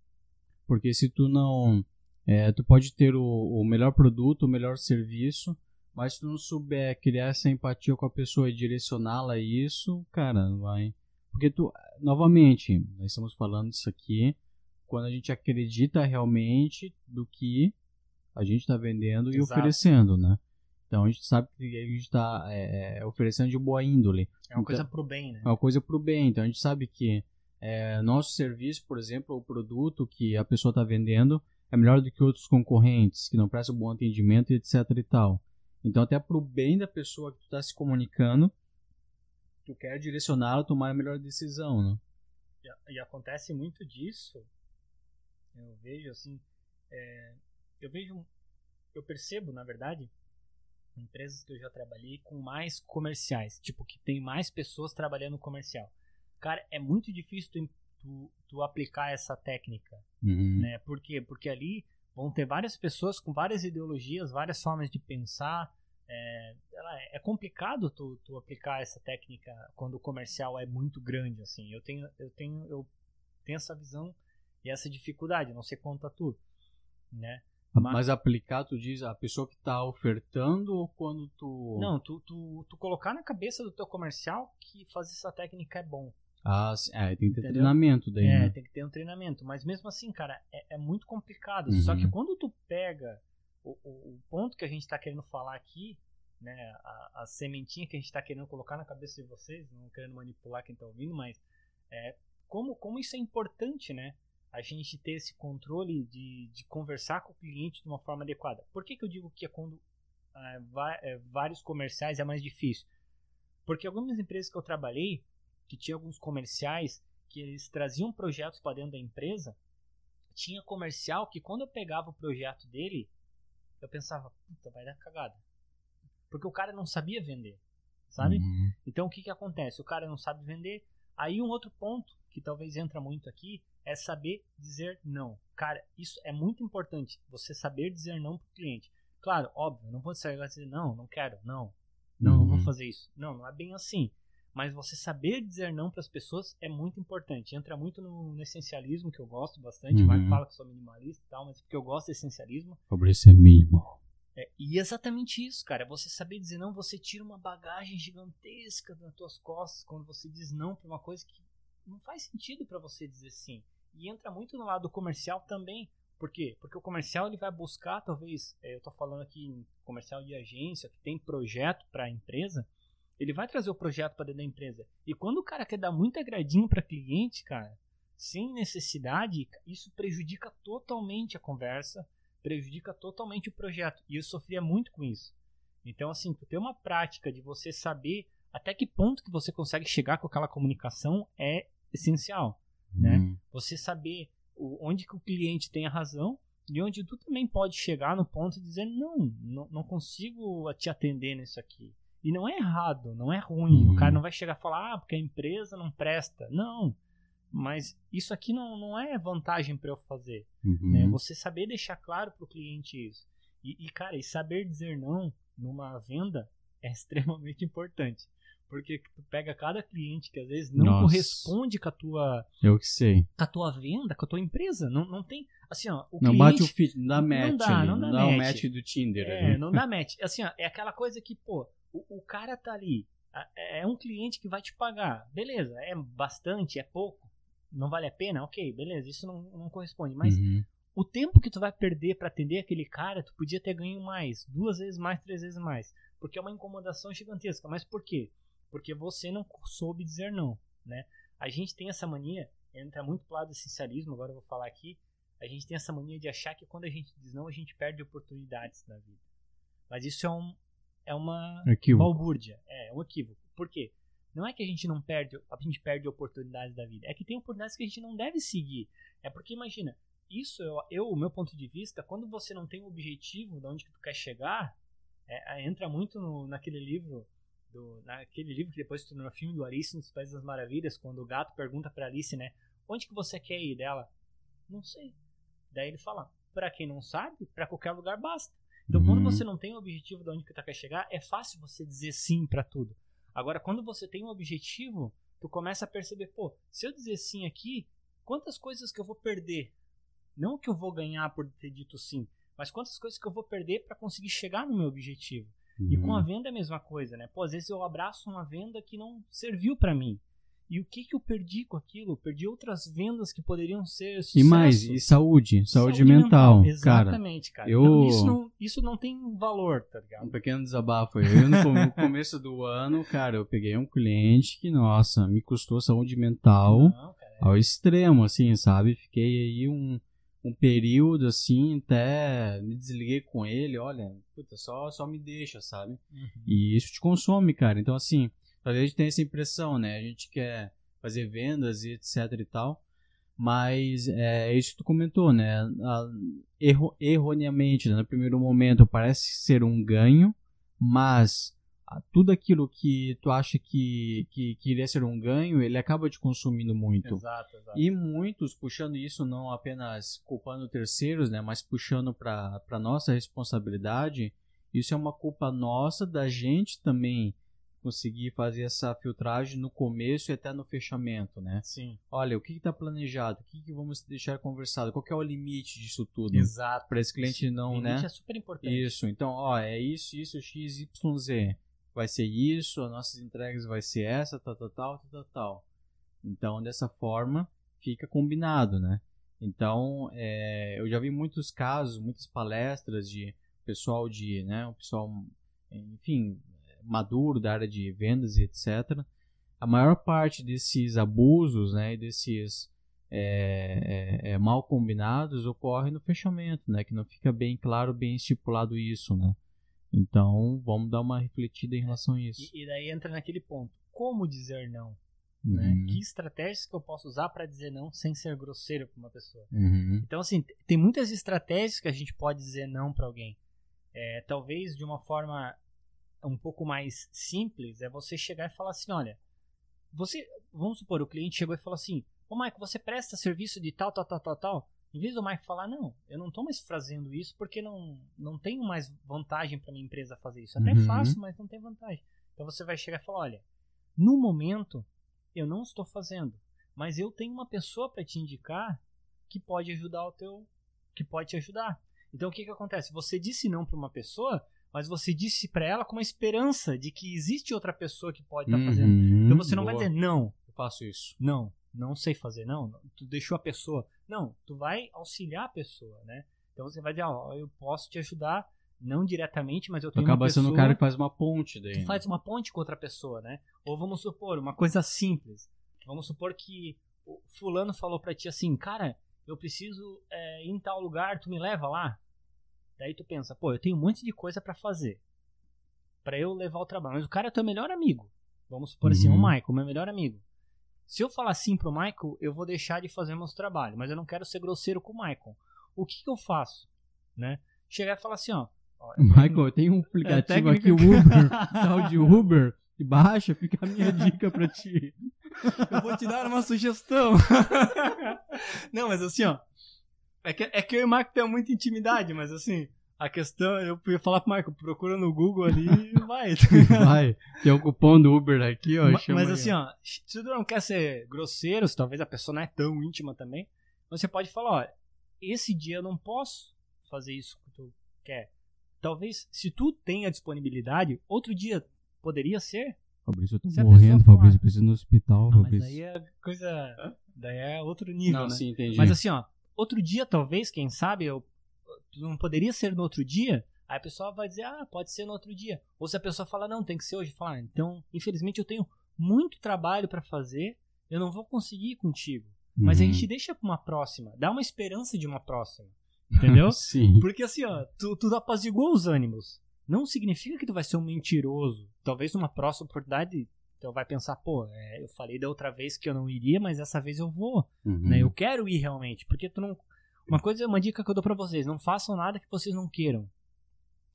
Porque se tu não, é, tu pode ter o, o melhor produto, o melhor serviço, mas se tu não souber criar essa empatia com a pessoa e direcioná-la a isso, cara, não vai. Porque tu, novamente, nós estamos falando isso aqui quando a gente acredita realmente do que a gente está vendendo e Exato. oferecendo, né? Então a gente sabe que a gente está oferecendo de boa índole. É uma Então- coisa pro bem, né? É uma coisa pro bem. Então a gente sabe que é, nosso serviço, por exemplo, o produto que a pessoa está vendendo é melhor do que outros concorrentes que não prestam bom atendimento e etc e tal. Então até pro bem da pessoa que tu está se comunicando, tu quer direcioná-la a tomar a melhor decisão, né? E, e acontece muito disso. Eu vejo assim. é, eu vejo. Eu percebo, na verdade, empresas que eu já trabalhei com mais comerciais. Tipo, que tem mais pessoas trabalhando comercial. Cara, é muito difícil tu, tu, tu aplicar essa técnica. Uhum. né? Por quê? Porque ali vão ter várias pessoas com várias ideologias, várias formas de pensar. É, ela- é complicado tu, tu aplicar essa técnica quando o comercial é muito grande, assim. Eu tenho, eu tenho, eu tenho essa visão e essa dificuldade. Não sei quanto a tu, né? Mas- Mas aplicar, tu diz, a pessoa que está ofertando ou quando tu. Não, tu, tu, tu colocar na cabeça do teu comercial que fazer essa técnica é bom. Ah, é, tem que ter Entendeu? treinamento daí, É, né? tem que ter um treinamento. Mas mesmo assim, cara, é, é muito complicado. Uhum. Só que quando tu pega o, o, o ponto que a gente está querendo falar aqui, né, a, a sementinha que a gente está querendo colocar na cabeça de vocês, não querendo manipular quem está ouvindo, mas é, como, como isso é importante, né? A gente ter esse controle de, de conversar com o cliente de uma forma adequada. Por que, que eu digo que é quando é, va- é, vários comerciais é mais difícil? Porque algumas empresas que eu trabalhei, que tinha alguns comerciais que eles traziam projetos para dentro da empresa, tinha comercial que quando eu pegava o projeto dele, eu pensava, puta, vai dar cagada. Porque o cara não sabia vender, sabe? Uhum. Então o que que acontece? O cara não sabe vender. Aí um outro ponto que talvez entra muito aqui é saber dizer não. Cara, isso é muito importante. Você saber dizer não pro cliente. Claro, óbvio, não vou chegar e dizer não, não quero, não. Não, não vou Uhum. fazer isso. Não, não é bem assim. Mas você saber dizer não para as pessoas é muito importante. Entra muito no, no essencialismo, que eu gosto bastante. O Marco Uhum. fala que eu sou minimalista e tal, mas é porque eu gosto de essencialismo. Fabrício é mínimo. É, e é exatamente isso, cara. Você saber dizer não, você tira uma bagagem gigantesca das tuas costas quando você diz não pra uma coisa que não faz sentido pra você dizer sim. E entra muito no lado comercial também. Por quê? Porque o comercial ele vai buscar, talvez, é, eu tô falando aqui em comercial de agência, que tem projeto pra empresa, ele vai trazer o projeto pra dentro da empresa. E quando o cara quer dar muito agradinho pra cliente, cara, sem necessidade, isso prejudica totalmente a conversa, prejudica totalmente o projeto. E eu sofria muito com isso. Então, assim, tu ter uma prática de você saber até que ponto que você consegue chegar com aquela comunicação é essencial. Né? Uhum. Você saber onde que o cliente tem a razão e onde tu também pode chegar no ponto de dizer não, não, não consigo te atender nisso aqui. E não é errado, não é ruim. Uhum. O cara não vai chegar e falar, ah, porque a empresa não presta. Não. Mas isso aqui não, não é vantagem para eu fazer Uhum. né? Você saber deixar claro para o cliente isso. E, e, cara, e saber dizer não numa venda é <laughs> extremamente importante. Porque tu pega cada cliente que às vezes não Nossa. corresponde com a tua Eu que sei. com a tua venda, com a tua empresa. Não, não tem. Assim, ó, o Não cliente, bate o fit, não dá não match dá, ali, não não dá dá, o match. match do Tinder É, ali. não dá <laughs> match. Assim, ó, é aquela coisa que, pô, o, o cara tá ali. a- É um cliente que vai te pagar. Beleza, é bastante, é pouco. Não vale a pena? Ok, beleza, isso não, não corresponde. Mas Uhum. o tempo que tu vai perder pra atender aquele cara, tu podia ter ganho mais, duas vezes mais, três vezes mais, porque é uma incomodação gigantesca. Mas por quê? Porque você não soube dizer não, né? A gente tem essa mania, entra muito pro lado do essencialismo, agora eu vou falar aqui, a gente tem essa mania de achar que quando a gente diz não, a gente perde oportunidades na vida. Mas isso é um é uma Equívoco. balbúrdia, é, é um equívoco. Por quê? Não é que a gente não perde, a gente perde oportunidades da vida. É que tem oportunidades que a gente não deve seguir. É porque imagina, isso eu, eu o meu ponto de vista, quando você não tem um objetivo de onde que tu quer chegar, é, é, entra muito no, naquele livro do, naquele livro que depois se tornou filme do Alice nos Países das Maravilhas, quando o gato pergunta pra Alice, né, onde que você quer ir dela? Não sei. Daí ele fala, pra quem não sabe, pra qualquer lugar basta. Então, quando Uhum. você não tem o objetivo de onde que tu quer chegar, é fácil você dizer sim pra tudo. Agora, quando você tem um objetivo, tu começa a perceber, pô, se eu dizer sim aqui, quantas coisas que eu vou perder? Não que eu vou ganhar por ter dito sim, mas quantas coisas que eu vou perder pra conseguir chegar no meu objetivo. E com a Uhum. venda é a mesma coisa, né? Pô, às vezes eu abraço uma venda que não serviu pra mim. E o que que eu perdi com aquilo? Eu perdi outras vendas que poderiam ser sucesso. E mais, e saúde, saúde, mental, cara. Exatamente, cara. eu- Então, isso, não, isso não tem valor, tá Um ligado? pequeno desabafo. Eu, no com- no começo do ano, cara, eu peguei um cliente que, nossa, me custou saúde mental Não, cara. é- ao extremo, assim, sabe? Fiquei aí um, um período, assim, até me desliguei com ele, olha, puta, só, só me deixa, sabe? Uhum. E isso te consome, cara. Então, assim, a gente tenha essa impressão, né? A gente quer fazer vendas e etc e tal. Mas é, é isso que tu comentou, né? A- erro- erroneamente, né? no primeiro momento, parece ser um ganho, mas tudo aquilo que tu acha que, que, que iria ser um ganho, ele acaba te consumindo muito. Exato, exato. E muitos puxando isso não apenas culpando terceiros, né, mas puxando para nossa responsabilidade. Isso é uma culpa nossa da gente também conseguir fazer essa filtragem no começo e até no fechamento, né? Sim, Olha, o que está planejado? O que, que vamos deixar conversado? Qual é o limite disso tudo? exato. Para esse cliente não, Limite né? é super importante. Isso, então, ó, é isso, isso, x, y, z. Vai ser isso, as nossas entregas vai ser essa, tal, tal, tal, tal, tal, tal. Então, dessa forma, fica combinado, né? Então, é, eu já vi muitos casos, muitas palestras de pessoal de, né, o pessoal, enfim, maduro da área de vendas e etc. A maior parte desses abusos, né, e desses é, é, é, mal combinados ocorre no fechamento, né? Que não fica bem claro, bem estipulado isso, né? Então, vamos dar uma refletida em relação a isso. E, e daí entra naquele ponto. Como dizer não? né? Uhum, Que estratégias que eu posso usar para dizer não sem ser grosseiro para uma pessoa? uhum, Então, assim, tem muitas estratégias que a gente pode dizer não para alguém. É, talvez de uma forma um pouco mais simples, é você chegar e falar assim, olha, você, vamos supor, o cliente chegou e falou assim, ô Maico, você presta serviço de tal, tal, tal, tal, tal? Em vez do Maico falar, não, eu não tô mais fazendo isso porque não, não tenho mais vantagem para minha empresa fazer isso. Até Uhum. faço, mas não tem vantagem. Então você vai chegar e falar, olha, no momento eu não estou fazendo, mas eu tenho uma pessoa para te indicar que pode ajudar o teu, que pode te ajudar. Então o que que acontece? Você disse não para uma pessoa, mas você disse para ela com uma esperança de que existe outra pessoa que pode estar fazendo. uhum, Então você não vai boa. dizer não, Eu faço isso. não, não sei fazer, não, tu deixou a pessoa. Não, tu vai auxiliar a pessoa, né? Então você vai dizer, ó, eu posso te ajudar, não diretamente, mas eu tenho uma acaba pessoa sendo o cara que faz uma ponte daí. tu né? faz uma ponte com outra pessoa, né? Ou vamos supor, uma coisa simples. Vamos supor que o fulano falou pra ti assim, cara, eu preciso é, ir em tal lugar, tu me leva lá? Daí tu pensa, pô, eu tenho um monte de coisa pra fazer. Pra eu levar o trabalho. Mas o cara é teu melhor amigo. Vamos supor assim, o Uhum. Michael, meu melhor amigo. Se eu falar sim pro Michael, eu vou deixar de fazer meus trabalhos. Mas eu não quero ser grosseiro com o Michael. O que que eu faço? Né? Chegar e falar assim, ó. <laughs> Michael, eu tenho um aplicativo técnica aqui, o Uber, <laughs> tal de Uber, e baixa, fica a minha dica pra ti. Eu vou te dar uma sugestão. <laughs> Não, mas assim, ó. É que, é que eu e o Marco temos muita intimidade, mas assim, A questão, eu ia falar pro Marco, procura no Google ali e vai. <laughs> vai. Tem o cupom do Uber aqui, ó. Mas, mas assim, ó, se tu não quer ser grosseiro, se talvez a pessoa não é tão íntima também, você pode falar, ó, esse dia eu não posso fazer isso que tu quer. Talvez, se tu tem a disponibilidade, outro dia poderia ser. Fabrício, eu tô se morrendo, Fabrício, preciso ir no hospital, não, Fabrício. Mas daí é coisa. Daí é outro nível. Não, né? sim, entendi. Mas assim, ó, outro dia, talvez, quem sabe, eu, não poderia ser no outro dia. Aí a pessoa vai dizer, ah, pode ser no outro dia. Ou se a pessoa fala, não, tem que ser hoje, falar, ah, então, infelizmente eu tenho muito trabalho para fazer, eu não vou conseguir ir contigo. Mas a Uhum. gente deixa pra uma próxima, dá uma esperança de uma próxima. Entendeu? <laughs> Sim. Porque assim, ó, tu, tu apaziguou os ânimos. Não significa que tu vai ser um mentiroso. Talvez numa próxima oportunidade tu vai pensar, pô, é, eu falei da outra vez que eu não iria, mas dessa vez eu vou. Uhum. Né? Eu quero ir realmente. Porque tu não. Uma coisa, uma dica que eu dou pra vocês: não façam nada que vocês não queiram.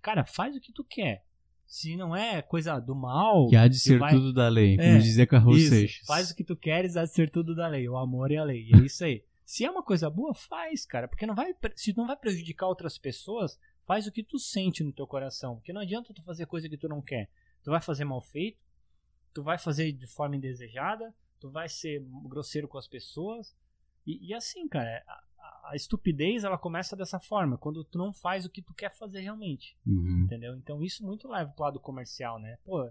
Cara, faz o que tu quer. Se não é coisa do mal. Que há de ser vai- tudo da lei, como É, dizia Carlos isso, Seixas. Faz o que tu queres, há de ser tudo da lei. O amor e a lei. E é isso aí. Se é uma coisa boa, faz, cara. Porque não vai, se não vai prejudicar outras pessoas, faz o que tu sente no teu coração. Porque não adianta tu fazer coisa que tu não quer. Tu vai fazer mal feito, tu vai fazer de forma indesejada, tu vai ser grosseiro com as pessoas. E, e assim, cara, a, a- estupidez ela começa dessa forma, quando tu não faz o que tu quer fazer realmente. Uhum. Entendeu? Então isso muito leva pro lado comercial, né? Pô,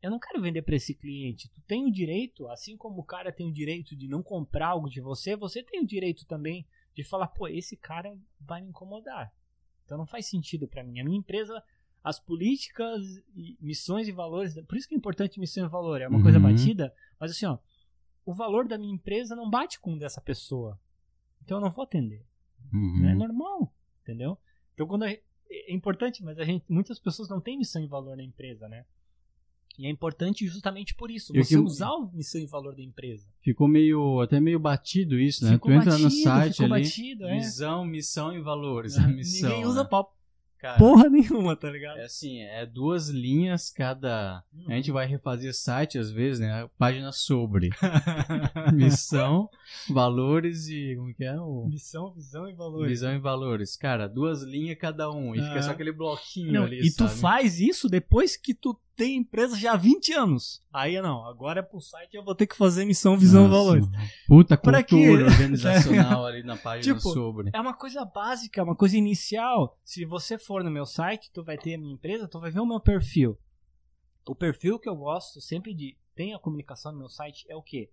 eu não quero vender para esse cliente. Tu tem o direito, assim como o cara tem o direito de não comprar algo de você, você tem o direito também de falar, pô, esse cara vai me incomodar. Então não faz sentido para mim. A minha empresa, as políticas, missões e valores, por isso que é importante missão e valor, é uma coisa Uhum. batida, mas assim, ó, o valor da minha empresa não bate com o dessa pessoa. Então eu não vou atender. Uhum. É normal, entendeu? Então quando a- é importante, mas a gente, muitas pessoas não têm missão e valor na empresa, né? E é importante justamente por isso, você que- usar o missão e valor da empresa. Ficou meio, até meio batido isso, né? Ficou tu entra no batido, site ficou ali, batido, é. visão, missão e valores. A missão, Ninguém usa né? Cara, porra nenhuma, tá ligado? É assim, é duas linhas cada. Hum. A gente vai refazer site às vezes, né? Página sobre <laughs> missão, valores e como que é o Missão, visão e valor. visão e valores. Cara, duas linhas cada um e fica Ah. só aquele bloquinho Não, ali, e tu sabe? faz isso depois que tu tem empresa já há 20 anos. Aí não, agora é pro site eu vou ter que fazer missão, visão Nossa, valores. Puta cultura <laughs> organizacional ali na página Tipo, sobre. É uma coisa básica, uma coisa inicial. Se você for no meu site, tu vai ter a minha empresa, tu vai ver o meu perfil. O perfil que eu gosto sempre de tem a comunicação no meu site é o quê?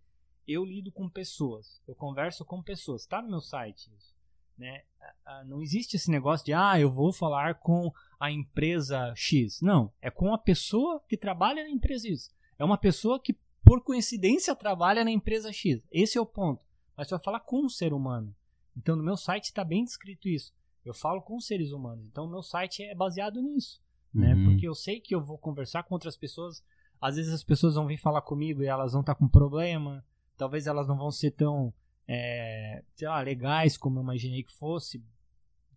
Eu lido com pessoas, eu converso com pessoas. Tá no meu site isso, né? Ah, ah, Não existe esse negócio de ah, eu vou falar com a empresa X. Não, é com a pessoa que trabalha na empresa X. É uma pessoa que por coincidência trabalha na empresa X. Esse é o ponto. Mas tu vai falar com um ser humano. Então no meu site está bem descrito isso. Eu falo com seres humanos. Então o meu site é baseado nisso, né? Uhum. Porque eu sei que eu vou conversar com outras pessoas. Às vezes as pessoas vão vir falar comigo e elas vão estar com problema. Talvez elas não vão ser tão, é, sei lá, legais como eu imaginei que fosse.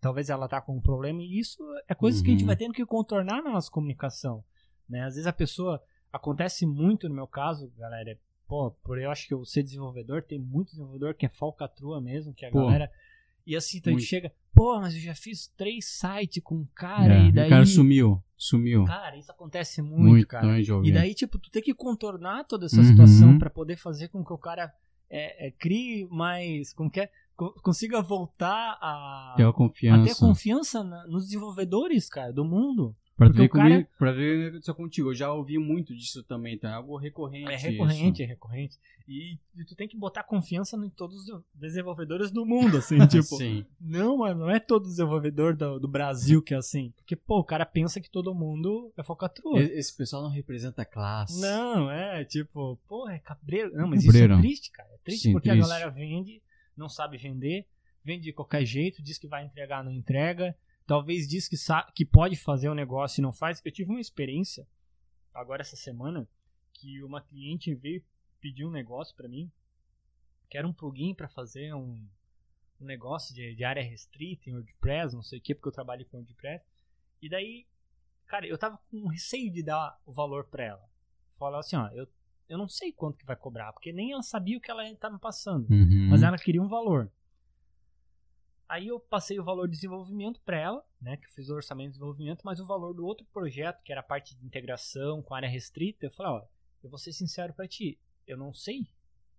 Talvez ela tá com um problema e isso é coisa que a gente Uhum. vai tendo que contornar na nossa comunicação, né? Às vezes a pessoa acontece muito no meu caso, galera. Pô, por eu acho que eu ser desenvolvedor, tem muito desenvolvedor que é falcatrua mesmo, que a Pô. galera e assim, então a gente chega, pô, mas eu já fiz três sites com um cara É, e daí O cara sumiu, sumiu. Cara, isso acontece muito, Muito, cara. também já ouvi. E daí, tipo, tu tem que contornar toda essa Uhum. situação pra poder fazer com que o cara é, é, crie mais. Como que é? Co- Consiga voltar a. Ter a a ter confiança. confiança na- nos desenvolvedores, cara, do mundo. Pra porque ver, o cara- comigo, pra ver o que aconteceu contigo. Eu já ouvi muito disso também, então é algo recorrente. É recorrente, isso. é recorrente. E, e tu tem que botar confiança em todos os desenvolvedores do mundo, assim, <laughs> tipo. Sim. Não, mano, não é todo desenvolvedor do, do Brasil que é assim. Porque, pô, o cara pensa que todo mundo é focatrua. Esse pessoal não representa a classe. Não, é tipo, porra, é cabreiro. Não, mas Cabreiro. isso é triste, cara. É triste Sim, porque triste. a galera vende, não sabe vender, vende de qualquer jeito, diz que vai entregar, não entrega. Talvez diz que, sa- que pode fazer um negócio e não faz. Eu tive uma experiência agora essa semana que uma cliente veio pedir um negócio pra mim, que era um plugin pra fazer um, um negócio de, de área restrita em WordPress, não sei o que, porque eu trabalho com WordPress. E daí, cara, eu tava com receio de dar o valor pra ela. Falar assim, ó, eu, eu não sei quanto que vai cobrar, porque nem ela sabia o que ela me passando. Uhum. Mas ela queria um valor. Aí eu passei o valor de desenvolvimento pra ela, né, que eu fiz o orçamento de desenvolvimento, mas o valor do outro projeto, que era a parte de integração com área restrita, eu falei, ó, eu vou ser sincero para ti, eu não sei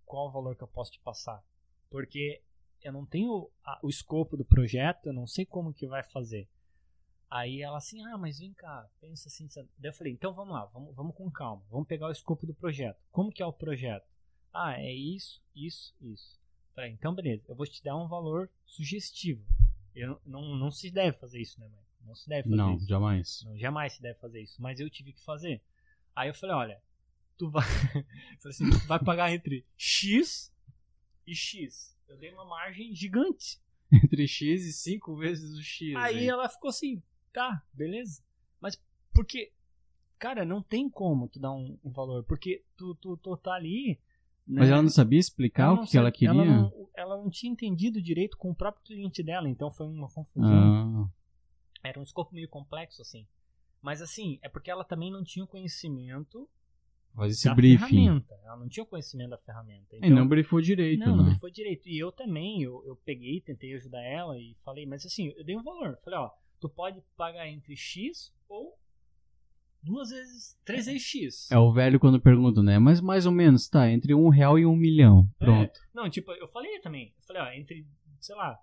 qual o valor que eu posso te passar, porque eu não tenho a, o escopo do projeto, eu não sei como que vai fazer. Aí ela assim, ah, mas vem cá, pensa assim. Daí eu falei, então vamos lá, vamos, vamos com calma, vamos pegar o escopo do projeto. Como que é o projeto? Ah, é isso, isso, isso. Falei, então beleza, eu vou te dar um valor sugestivo. Eu, não, não se deve fazer isso, né, mãe? Não se deve fazer não, isso. jamais. Não, jamais se deve fazer isso. Mas eu tive que fazer. Aí eu falei, olha, tu vai, <laughs> assim, tu vai pagar entre X e X. Eu dei uma margem gigante. <laughs> Entre X e 5 vezes o X. Aí hein? ela ficou assim, tá, beleza. Mas porque, cara, não tem como tu dar um, um valor. Porque tu, tu, tu tá ali. Né? Mas ela não sabia explicar Ela o não que ela queria? Ela não, ela não tinha entendido direito com o próprio cliente dela, então foi uma confusão. Ah, Era um escopo meio complexo, assim. Mas assim, é porque ela também não tinha o conhecimento faz esse da briefing. ferramenta. Ela não tinha o conhecimento da ferramenta. E não briefou direito, Não, não né? me foi direito. E eu também, eu, eu peguei, tentei ajudar ela e falei, mas assim, eu dei um valor. Falei, ó, tu pode pagar entre X ou duas vezes, três vezes X. É o velho quando pergunta, né? Mas mais ou menos, tá, entre um real e um milhão. Pronto. Não, tipo, eu falei também. Eu falei, ó, entre, sei lá,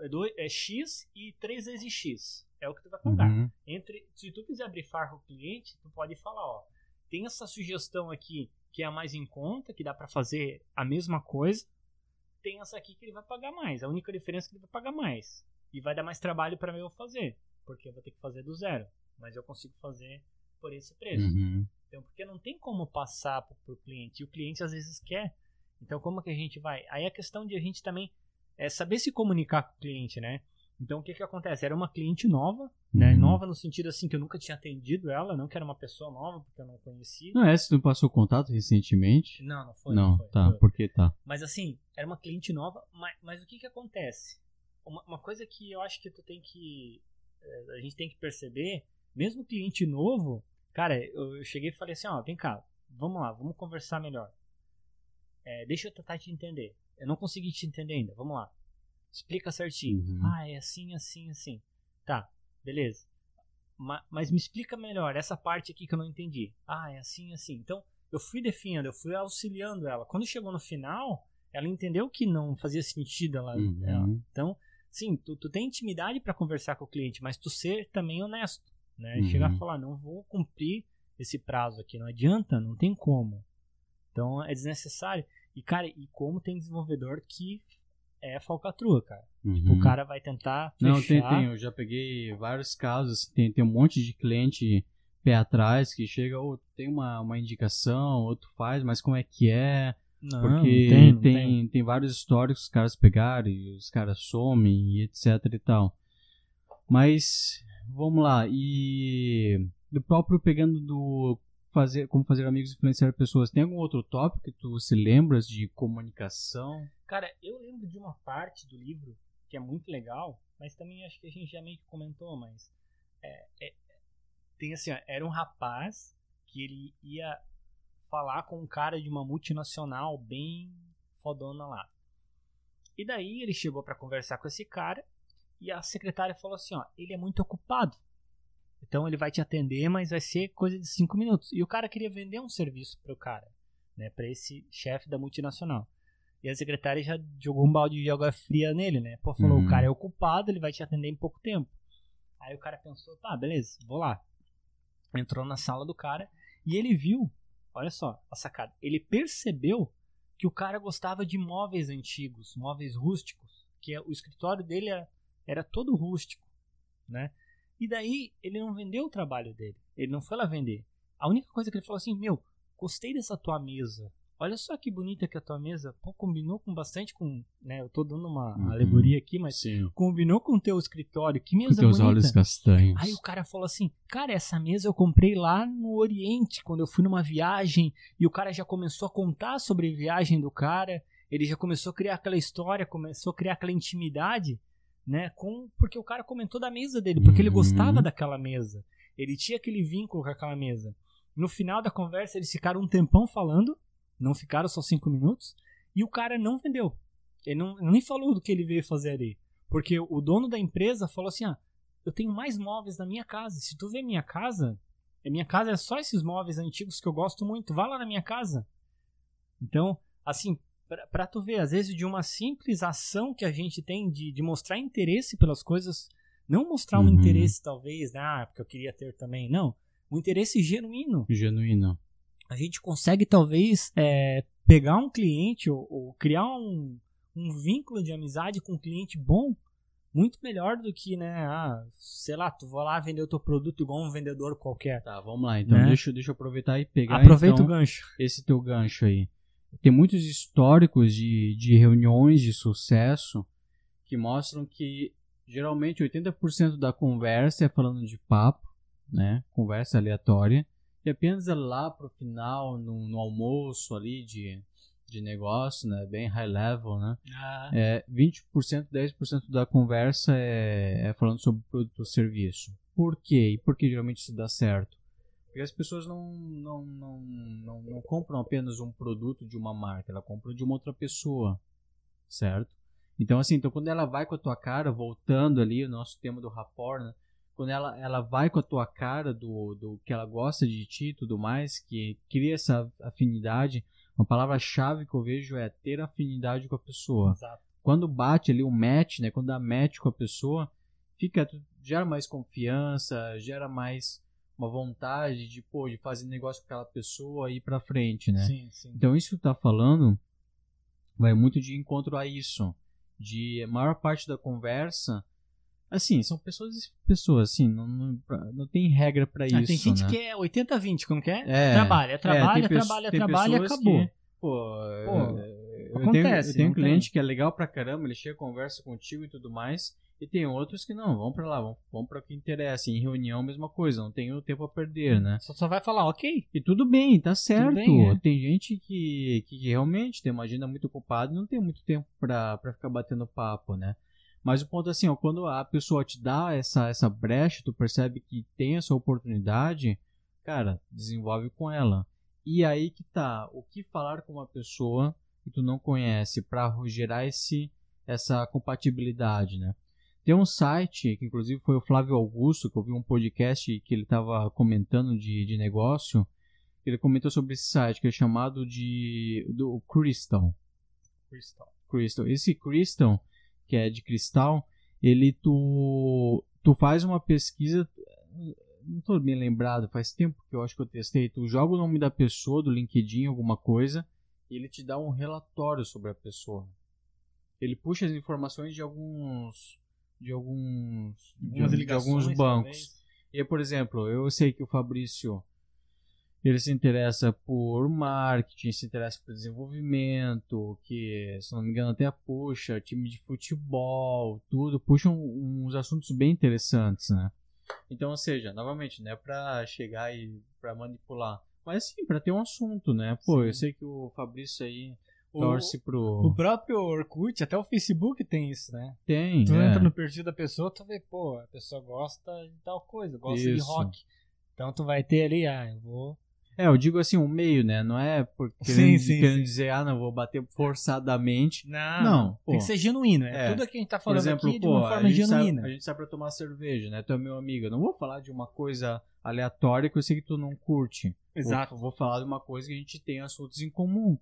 é dois- é X e três vezes X. É o que tu vai pagar. Uhum. Entre, se tu quiser brifar com o cliente, tu pode falar, ó, tem essa sugestão aqui que é a mais em conta, que dá pra fazer a mesma coisa. Tem essa aqui que ele vai pagar mais. A única diferença é que ele vai pagar mais. E vai dar mais trabalho pra eu fazer, porque eu vou ter que fazer do zero, mas eu consigo fazer por esse preço. Uhum. Então, porque não tem como passar pro, pro cliente. E o cliente às vezes quer. Então, como que a gente vai? Aí a questão de a gente também é saber se comunicar com o cliente, né? Então, o que que acontece? Era uma cliente nova, né? Uhum. Nova no sentido assim que eu nunca tinha atendido ela, não que era uma pessoa nova, porque eu não conhecia. Não é se tu passou contato recentemente? Não, não foi. não, foi, tá, foi. porque tá. Mas assim, era uma cliente nova, mas, mas o que que acontece? Uma, uma coisa que eu acho que tu tem que. eh, A gente tem que perceber, mesmo cliente novo, cara, eu, cheguei e falei assim, ó, vem cá, vamos lá, vamos conversar melhor. Eh, deixa eu tentar te entender. Eu não consegui te entender ainda, vamos lá. Explica certinho. Uhum. Ah, é assim, assim, assim. Tá, beleza. Ma- mas me explica melhor essa parte aqui que eu não entendi. Ah, é assim, assim. Então, eu fui definindo, eu fui auxiliando ela. Quando chegou no final, ela entendeu que não fazia sentido ela. Uhum. ela- Então, sim, tu, tu tem intimidade para conversar com o cliente, mas tu ser também honesto, né? Uhum. Chegar a falar, não vou cumprir esse prazo aqui, não adianta, não tem como. Então, é desnecessário. E cara, e como tem desenvolvedor que é falcatrua, cara. Uhum. O cara vai tentar Não, tem, fechar. tem. Eu já peguei vários casos. Tem, tem um monte de cliente pé atrás que chega, ou tem uma, uma indicação, outro faz, mas como é que é? Não, Porque não tem, não tem, tem. tem vários históricos que os caras pegaram e os caras somem e etc e tal. Mas, vamos lá. E do próprio pegando do fazer como fazer amigos e influenciar pessoas, tem algum outro tópico que tu se lembras de comunicação? Cara, eu lembro de uma parte do livro que é muito legal, mas também acho que a gente já meio que comentou, mas é, é- tem assim, ó, era um rapaz que ele ia falar com um cara de uma multinacional bem fodona lá. E daí ele chegou pra conversar com esse cara e a secretária falou assim, ó, ele é muito ocupado. Então ele vai te atender, mas vai ser coisa de cinco minutos. E o cara queria vender um serviço pro cara, né, para esse chefe da multinacional. E a secretária já jogou um balde de água fria nele, né? Pô, falou, Uhum. o cara é ocupado, ele vai te atender em pouco tempo. Aí o cara pensou, tá, beleza, vou lá. Entrou na sala do cara e ele viu, olha só, a sacada. Ele percebeu que o cara gostava de móveis antigos, móveis rústicos, que é- o escritório dele era, era todo rústico, né? E daí ele não vendeu o trabalho dele, ele não foi lá vender. A única coisa que ele falou assim, meu, gostei dessa tua mesa. Olha só que bonita que é a tua mesa. Pô, combinou com bastante com, né? Eu tô dando uma Uhum. alegoria aqui, mas Sim. combinou com o teu escritório. Que Com mesa teus bonita. olhos castanhos. Aí o cara falou assim: Cara, essa mesa eu comprei lá no Oriente, quando eu fui numa viagem. E o cara já começou a contar sobre a viagem do cara. Ele já começou a criar aquela história, começou a criar aquela intimidade, né? Com, porque o cara comentou da mesa dele, porque ele Uhum. gostava daquela mesa. Ele tinha aquele vínculo com aquela mesa. No final da conversa, eles ficaram um tempão falando, não ficaram só cinco minutos, e o cara não vendeu. Ele não, nem falou do que ele veio fazer ali. Porque o dono da empresa falou assim: ah, eu tenho mais móveis na minha casa. Se tu vê minha casa, a minha casa é só esses móveis antigos que eu gosto muito. Vá lá na minha casa. Então, assim, para tu ver, às vezes de uma simples ação que a gente tem de, de mostrar interesse pelas coisas, não mostrar um Uhum. interesse talvez, né, ah, porque eu queria ter também, não, um interesse genuíno. Genuíno. A gente consegue talvez é, pegar um cliente ou, ou criar um, um vínculo de amizade com um cliente bom muito melhor do que, né, ah, sei lá, tu vai lá vender o teu produto igual um vendedor qualquer. Tá, vamos lá. Então, Né? deixa, deixa eu aproveitar e pegar Aproveita então, o gancho. esse teu gancho aí. Tem muitos históricos de, de reuniões de sucesso que mostram que geralmente 80% da conversa é falando de papo, né? Conversa aleatória. E apenas lá pro final, no, no almoço ali de, de negócio, né? Bem high level, né? Ah, É, 20%, 10% da conversa é, é falando sobre produto ou serviço. Por quê? E por que geralmente isso dá certo? Porque as pessoas não, não, não, não, não compram apenas um produto de uma marca, ela compra de uma outra pessoa, certo? Então, assim, então quando ela vai com a tua cara, voltando ali, o nosso tema do rapport, né? Quando ela, ela vai com a tua cara do, do que ela gosta de ti e tudo mais, que cria essa afinidade, uma palavra-chave que eu vejo é ter afinidade com a pessoa exato. quando bate ali o match, né, quando dá match com a pessoa, fica gera mais confiança, gera mais uma vontade de, pô, de fazer negócio com aquela pessoa e ir pra frente, né? Sim, sim. Então isso que tu tá falando vai muito de encontro a isso, de a maior parte da conversa assim, são pessoas e pessoas, assim, não, não, não tem regra pra Ah, isso, tem gente né? que é 80-20, como que é? É, trabalha, é, trabalha, tem pesso- trabalha, tem trabalha, acabou. que, pô, Pô, eu tenho, acontece, eu tenho um não tem? cliente que é legal pra caramba, ele chega, conversa contigo e tudo mais, e tem outros que não, vão pra lá, vão, vão pra o que interessa. Em reunião, mesma coisa, não tenho tempo a perder, né? Só, só vai falar, ok. E tudo bem, tá certo. bem, é. Tem gente que, que realmente tem uma agenda muito ocupada e não tem muito tempo pra, pra ficar batendo papo, né? Mas o ponto é assim, ó, quando a pessoa te dá essa, essa brecha, tu percebe que tem essa oportunidade, cara, desenvolve com ela. E aí que tá, o que falar com uma pessoa que tu não conhece pra gerar esse, essa compatibilidade, né? Tem um site, que inclusive foi o Flávio Augusto, que eu vi um podcast que ele estava comentando de, de negócio, ele comentou sobre esse site, que é chamado de do Crystal. Crystal. Crystal. Esse Crystal, que é de cristal, ele tu tu faz uma pesquisa, não tô bem lembrado, faz tempo que eu acho que eu testei, tu joga o nome da pessoa do LinkedIn, alguma coisa, e ele te dá um relatório sobre a pessoa. Ele puxa as informações de alguns de alguns de, de alguns bancos. talvez. E, por exemplo, eu sei que o Fabrício ele se interessa por marketing, se interessa por desenvolvimento, que, se não me engano, até puxa time de futebol, tudo, puxa um- uns assuntos bem interessantes, né? Então, ou seja, novamente, não é pra chegar e pra manipular, mas sim, pra ter um assunto, né? Pô, eu Sim. sei que o Fabrício aí torce pro... o próprio Orkut, até o Facebook tem isso, né? Tem, Tu é. entra no perfil da pessoa, tu vê, pô, a pessoa gosta de tal coisa, gosta de Isso. rock. Então tu vai ter ali, ah, eu vou. É, eu digo assim, um meio, né? Não é por <laughs> Sim, sim, querendo sim. dizer, ah, não, vou bater forçadamente. Não, Não, pô. tem que ser genuíno. É. É. Tudo que a gente tá falando exemplo, aqui de pô, uma a forma sai, genuína. a gente sai pra tomar cerveja, né? Tu é meu amigo. Eu não vou falar de uma coisa aleatória que eu sei que tu não curte. Exato. Vou, vou falar de uma coisa que a gente tem assuntos em comum.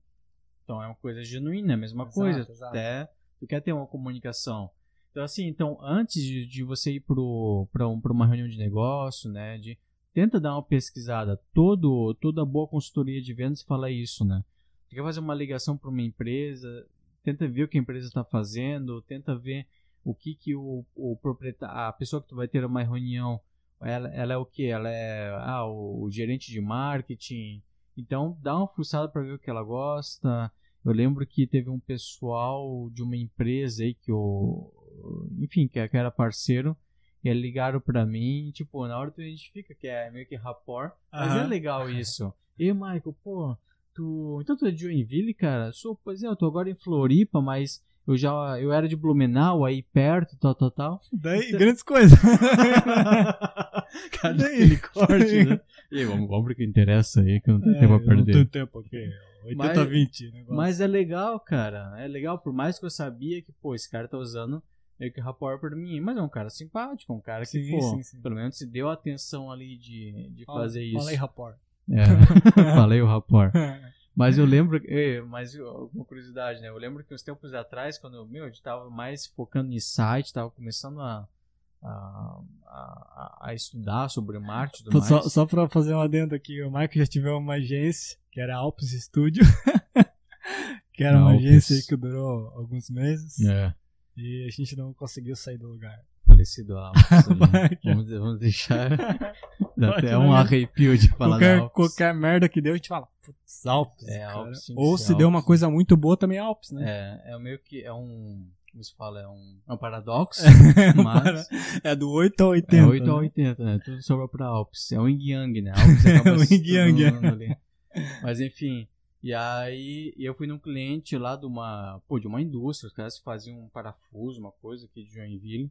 Então é uma coisa genuína, é a mesma Exato, coisa. exato. Até tu quer ter uma comunicação. Então, assim, então, antes de, de você ir pro, pra, um, uma reunião de negócio, né? De, tenta dar uma pesquisada. Todo, toda boa consultoria de vendas fala isso, né? Tu quer fazer uma ligação para uma empresa, tenta ver o que a empresa está fazendo, tenta ver o que, que o, o proprietário, a pessoa que tu vai ter uma reunião, ela, ela é o que? Ela é ah, o, o gerente de marketing. Então, dá uma fuçada para ver o que ela gosta. Eu lembro que teve um pessoal de uma empresa aí que o enfim, que era parceiro, e eles ligaram pra mim, tipo, na hora tu identifica que é meio que rapport, mas é Aham. legal <laughs> isso. E Michael, pô, tu, então tu é de Joinville, cara? Sou, pois é, eu tô agora em Floripa, mas eu já, eu era de Blumenau, aí perto, tal, tal, tal. Daí, grandes coisas. <laughs> <laughs> Cadê Daí? aquele corte, né? E vamos, vamos que interessa aí, que não tem tempo a perder. tempo aqui. Mas- 80-20. negócio. Mas é legal, cara. É legal, por mais que eu sabia que, pô, esse cara tá usando meio que rapport pra mim, mas é um cara simpático, um cara que, Sim, pô, sim, sim. pelo menos se deu a atenção ali de, de Fala- fazer isso. Fala aí, rapport. É, <laughs> falei o rapport. Mas eu lembro, é, mas eu- uma curiosidade, né? Eu lembro que uns tempos atrás, quando meu, a gente tava mais focando em site, tava começando a, a, a, a estudar sobre marketing e tudo mais. Só, só pra fazer um adendo aqui, o Michael já tive uma agência, que era a Alpes Studio, <laughs> que era uma Alpes. agência que durou alguns meses, É, e a gente não conseguiu sair do lugar. falecido Alpes. <laughs> Vai, vamos, vamos deixar. <laughs> Dá até não, um arrepio de falar Qualquer, Alpes. qualquer merda que deu, a gente fala, putz, Alpes. É. Alpes Ou se deu uma Alpes. coisa muito boa, também é Alpes, né? É, é meio que é um. Como se fala? É um, é um paradoxo. <laughs> É, mas é do 8 ao 80. é 8 a né? 80, né? Tudo sobra pra Alpes. É o Yin Yang, né? <laughs> Alpes acaba O se Yin Yang, é. Mas enfim. E aí eu fui num cliente lá de uma, pô, de uma indústria, os caras faziam um parafuso, uma coisa aqui de Joinville.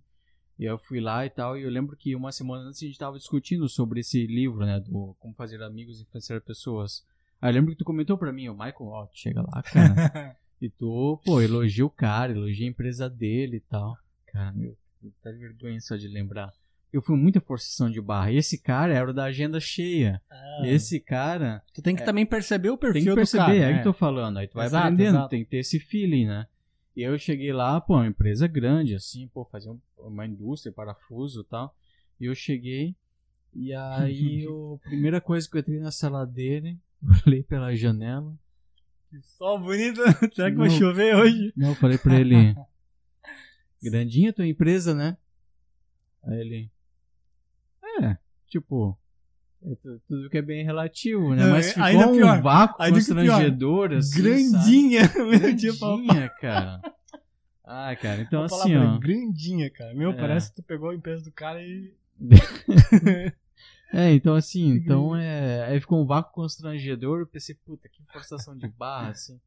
E eu fui lá e tal, e eu lembro que uma semana antes a gente tava discutindo sobre esse livro, né, do Como Fazer Amigos e Influenciar Pessoas. Aí eu lembro que tu comentou pra mim, o Michael, ó, chega lá, cara. <laughs> E tu, pô, elogia o cara, elogia a empresa dele e tal. Cara, meu, tá de vergonha só de lembrar. Eu fui muita forçação de barra. E esse cara era o da agenda cheia. Ah, Esse cara tu tem que é. também perceber o perfil tem que perceber, do cara. é né? que tô falando. Aí tu vai Exato, aprendendo, exato. tem que ter esse feeling, né? E aí eu cheguei lá, pô, uma empresa grande, assim, pô, fazer um- uma indústria, parafuso e tal. E eu cheguei, e aí <laughs> eu- a primeira coisa que eu entrei na sala dele, <laughs> olhei pela janela. Que sol bonito. <laughs> Será que Não. vai chover hoje? Não, eu falei pra ele, <laughs> grandinha tua empresa, né? Aí ele, é, tipo, é tu- tudo que é bem relativo, né? Não, Mas ficou ainda um pior, vácuo ainda pior. constrangedor, assim, sabe? Grandinha. <laughs> Meu tipo, Grandinha, cara. Ah, cara, então assim, ó. grandinha, cara. Meu, É. parece que tu pegou a empresa do cara e. É, então assim, então é. Aí ficou um vácuo constrangedor, eu pensei, puta, que forçação de barra, assim.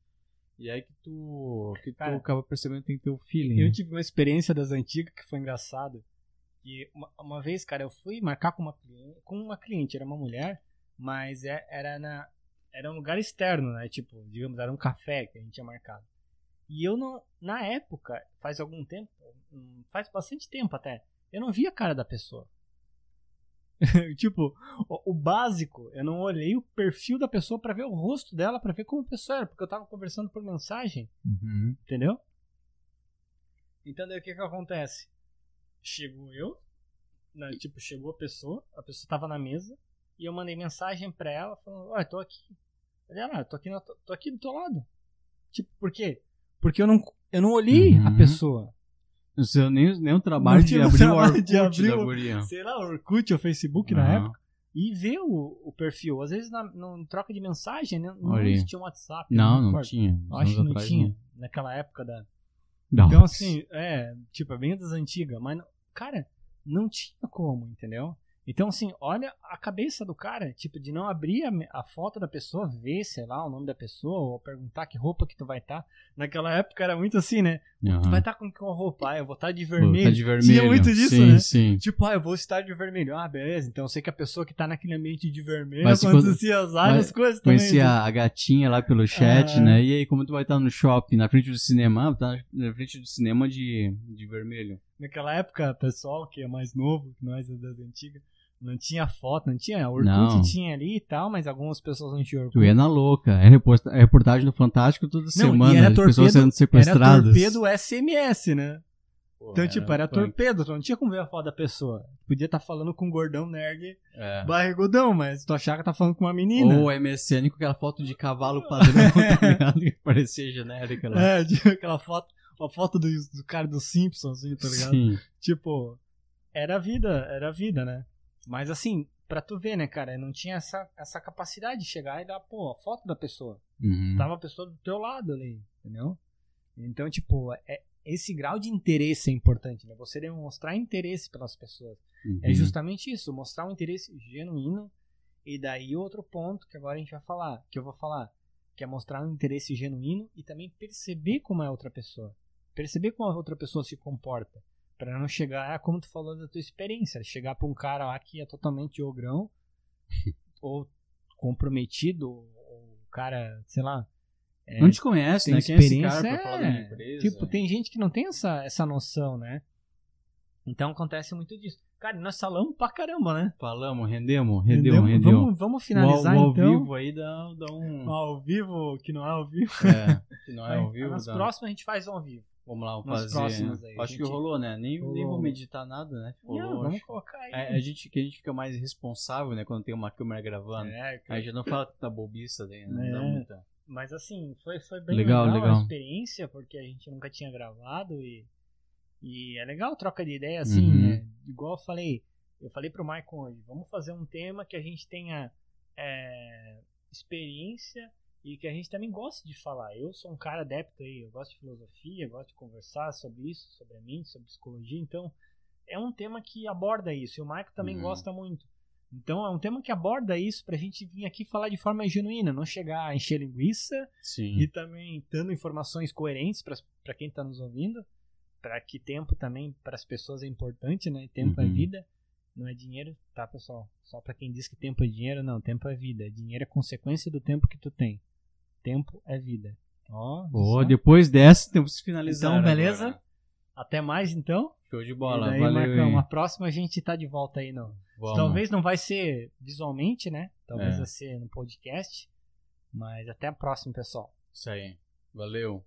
E aí que tu. Que tu Cara, acaba percebendo que tem que ter o feeling. Eu né? tive uma experiência das antigas que foi engraçada. Que uma, uma vez, cara, eu fui marcar com uma cliente, com uma cliente, era uma mulher, mas é- era na era um lugar externo, né? Tipo, digamos, era um café que a gente tinha marcado. E eu não, na época, faz algum tempo, hum, faz bastante tempo até, eu não vi a cara da pessoa. <laughs> tipo, o, o básico, eu não olhei o perfil da pessoa pra ver o rosto dela, pra ver como a pessoa era, porque eu tava conversando por mensagem. Uhum. Entendeu? Então daí o que que acontece? Chegou eu, né, tipo, chegou a pessoa, a pessoa tava na mesa, e eu mandei mensagem pra ela falando, olha, tô aqui. Olha lá, tô aqui, na, tô aqui do teu lado. Tipo, por quê? Porque eu não, eu não olhei a Uhum. pessoa. Não sei nem, nem o trabalho Não de abrir o Orkut de abrir o- guria. Sei lá, o Orkut ou Facebook na Aham. época. E ver o, o perfil. Às vezes na, não troca de mensagem, né? Não Olha aí. existia um WhatsApp. Não, me não recordo. tinha. Acho que não tinha. Naquela época da, Não. Então, assim, é, tipo, é bem das antigas, mas, não- cara, não tinha como, entendeu? Então, assim, olha a cabeça do cara, tipo, de não abrir a, a foto da pessoa, ver, sei lá, o nome da pessoa, ou perguntar que roupa que tu vai estar. Naquela época era muito assim, né? Aham. Tu vai estar com que roupa? Ah, eu vou estar de Pô, vermelho. Tá de vermelho. Tinha muito disso, sim, né? Sim, Tipo, ah, eu vou estar de vermelho. Ah, beleza. Então eu sei que a pessoa que tá naquele ambiente de vermelho Mas se acontecia as várias coisas também. Conheci né? a, gatinha lá pelo chat, Ah. né? E aí, como tu vai estar no shopping, na frente do cinema? Tá na frente do cinema de, de vermelho. Naquela época, pessoal que é mais novo, que nós é das antigas, não tinha foto, não tinha. Orkut Não. tinha ali e tal, mas algumas pessoas não tinham Tu Orkut. ia na louca. É reporta- é reportagem do Fantástico toda Não, e semana. era de pessoas torpedo- sendo sequestradas. Era torpedo SMS, né? Pô, Então, tipo, era punk. torpedo, tu não tinha como ver a foto da pessoa. Podia estar falando com um gordão nerd É. barrigudão, mas tu achava que tá falando com uma menina. Ou MSN com aquela foto de cavalo padrão, tá <laughs> ligado? Que parecia genérica lá. É, tipo, <laughs> aquela foto, uma foto do, do cara do Simpsons, assim, tá ligado? Sim. Tipo, era a vida, era a vida, né? Mas assim, pra tu ver, né, cara, não tinha essa, essa capacidade de chegar e dar, pô, a foto da pessoa. Uhum. Tava a pessoa do teu lado ali, entendeu? Então, tipo, é, esse grau de interesse é importante, né? Você demonstrar interesse pelas pessoas. Uhum. É justamente isso, mostrar um interesse genuíno. E daí outro ponto que agora a gente vai falar, que eu vou falar, que é mostrar um interesse genuíno e também perceber como é a outra pessoa. Perceber como a outra pessoa se comporta. Pra não chegar, é como tu falou da tua experiência, chegar pra um cara lá que é totalmente ogrão, <laughs> ou comprometido, ou o cara, sei lá, É, não te conhece, né? Quem é esse experiência, cara pra falar da minha é. empresa? Tipo, tem gente que não tem essa, essa noção, né? Então acontece muito disso. Cara, nós falamos pra caramba, né? Falamos, rendemos, rendeu, rendeu. Vamos, vamos finalizar o, ao, então. ao vivo aí dá, dá um... Ao vivo, que não é ao vivo. É, que não é ao vivo, dá... próximas a gente faz ao vivo. Vamos lá, vamos nas fazer. aí, a Acho que gente- rolou, né? Nem, nem Rolou. vamos editar nada, né? Rolou, não, vamos colocar aí. É, a gente, que a gente fica mais responsável, né? Quando tem uma câmera gravando. É, Aí já não fala tanta bobiça né? Não dá É. muita. Mas assim, foi, foi bem Legal, legal, legal. a experiência, porque a gente nunca tinha gravado e, e é legal troca de ideia, assim, Uhum. é, igual eu falei, eu falei pro Maicon hoje, vamos fazer um tema que a gente tenha é, experiência e que a gente também goste de falar. Eu sou um cara adepto aí, eu gosto de filosofia, gosto de conversar sobre isso, sobre a mente, sobre psicologia, então é um tema que aborda isso, e o Maicon também Uhum. gosta muito. Então é um tema que aborda isso pra gente vir aqui falar de forma genuína, não chegar a encher linguiça Sim. e também dando informações coerentes para quem está nos ouvindo, para que tempo também para as pessoas é importante, né? Tempo é Uhum. vida, não é dinheiro, tá, pessoal? Só para quem diz que tempo é dinheiro, não, tempo é vida. Dinheiro é consequência do tempo que tu tem. Tempo é vida. Ó, só. depois dessa temos que finalizar. Então, beleza? agora. Até mais então. Show de e bola. daí, Valeu. Marcão, uma próxima a gente tá de volta aí não. Vamos. Talvez não vai ser visualmente, né? Talvez É. vai ser no podcast. Mas até a próxima, pessoal. Isso aí. Valeu.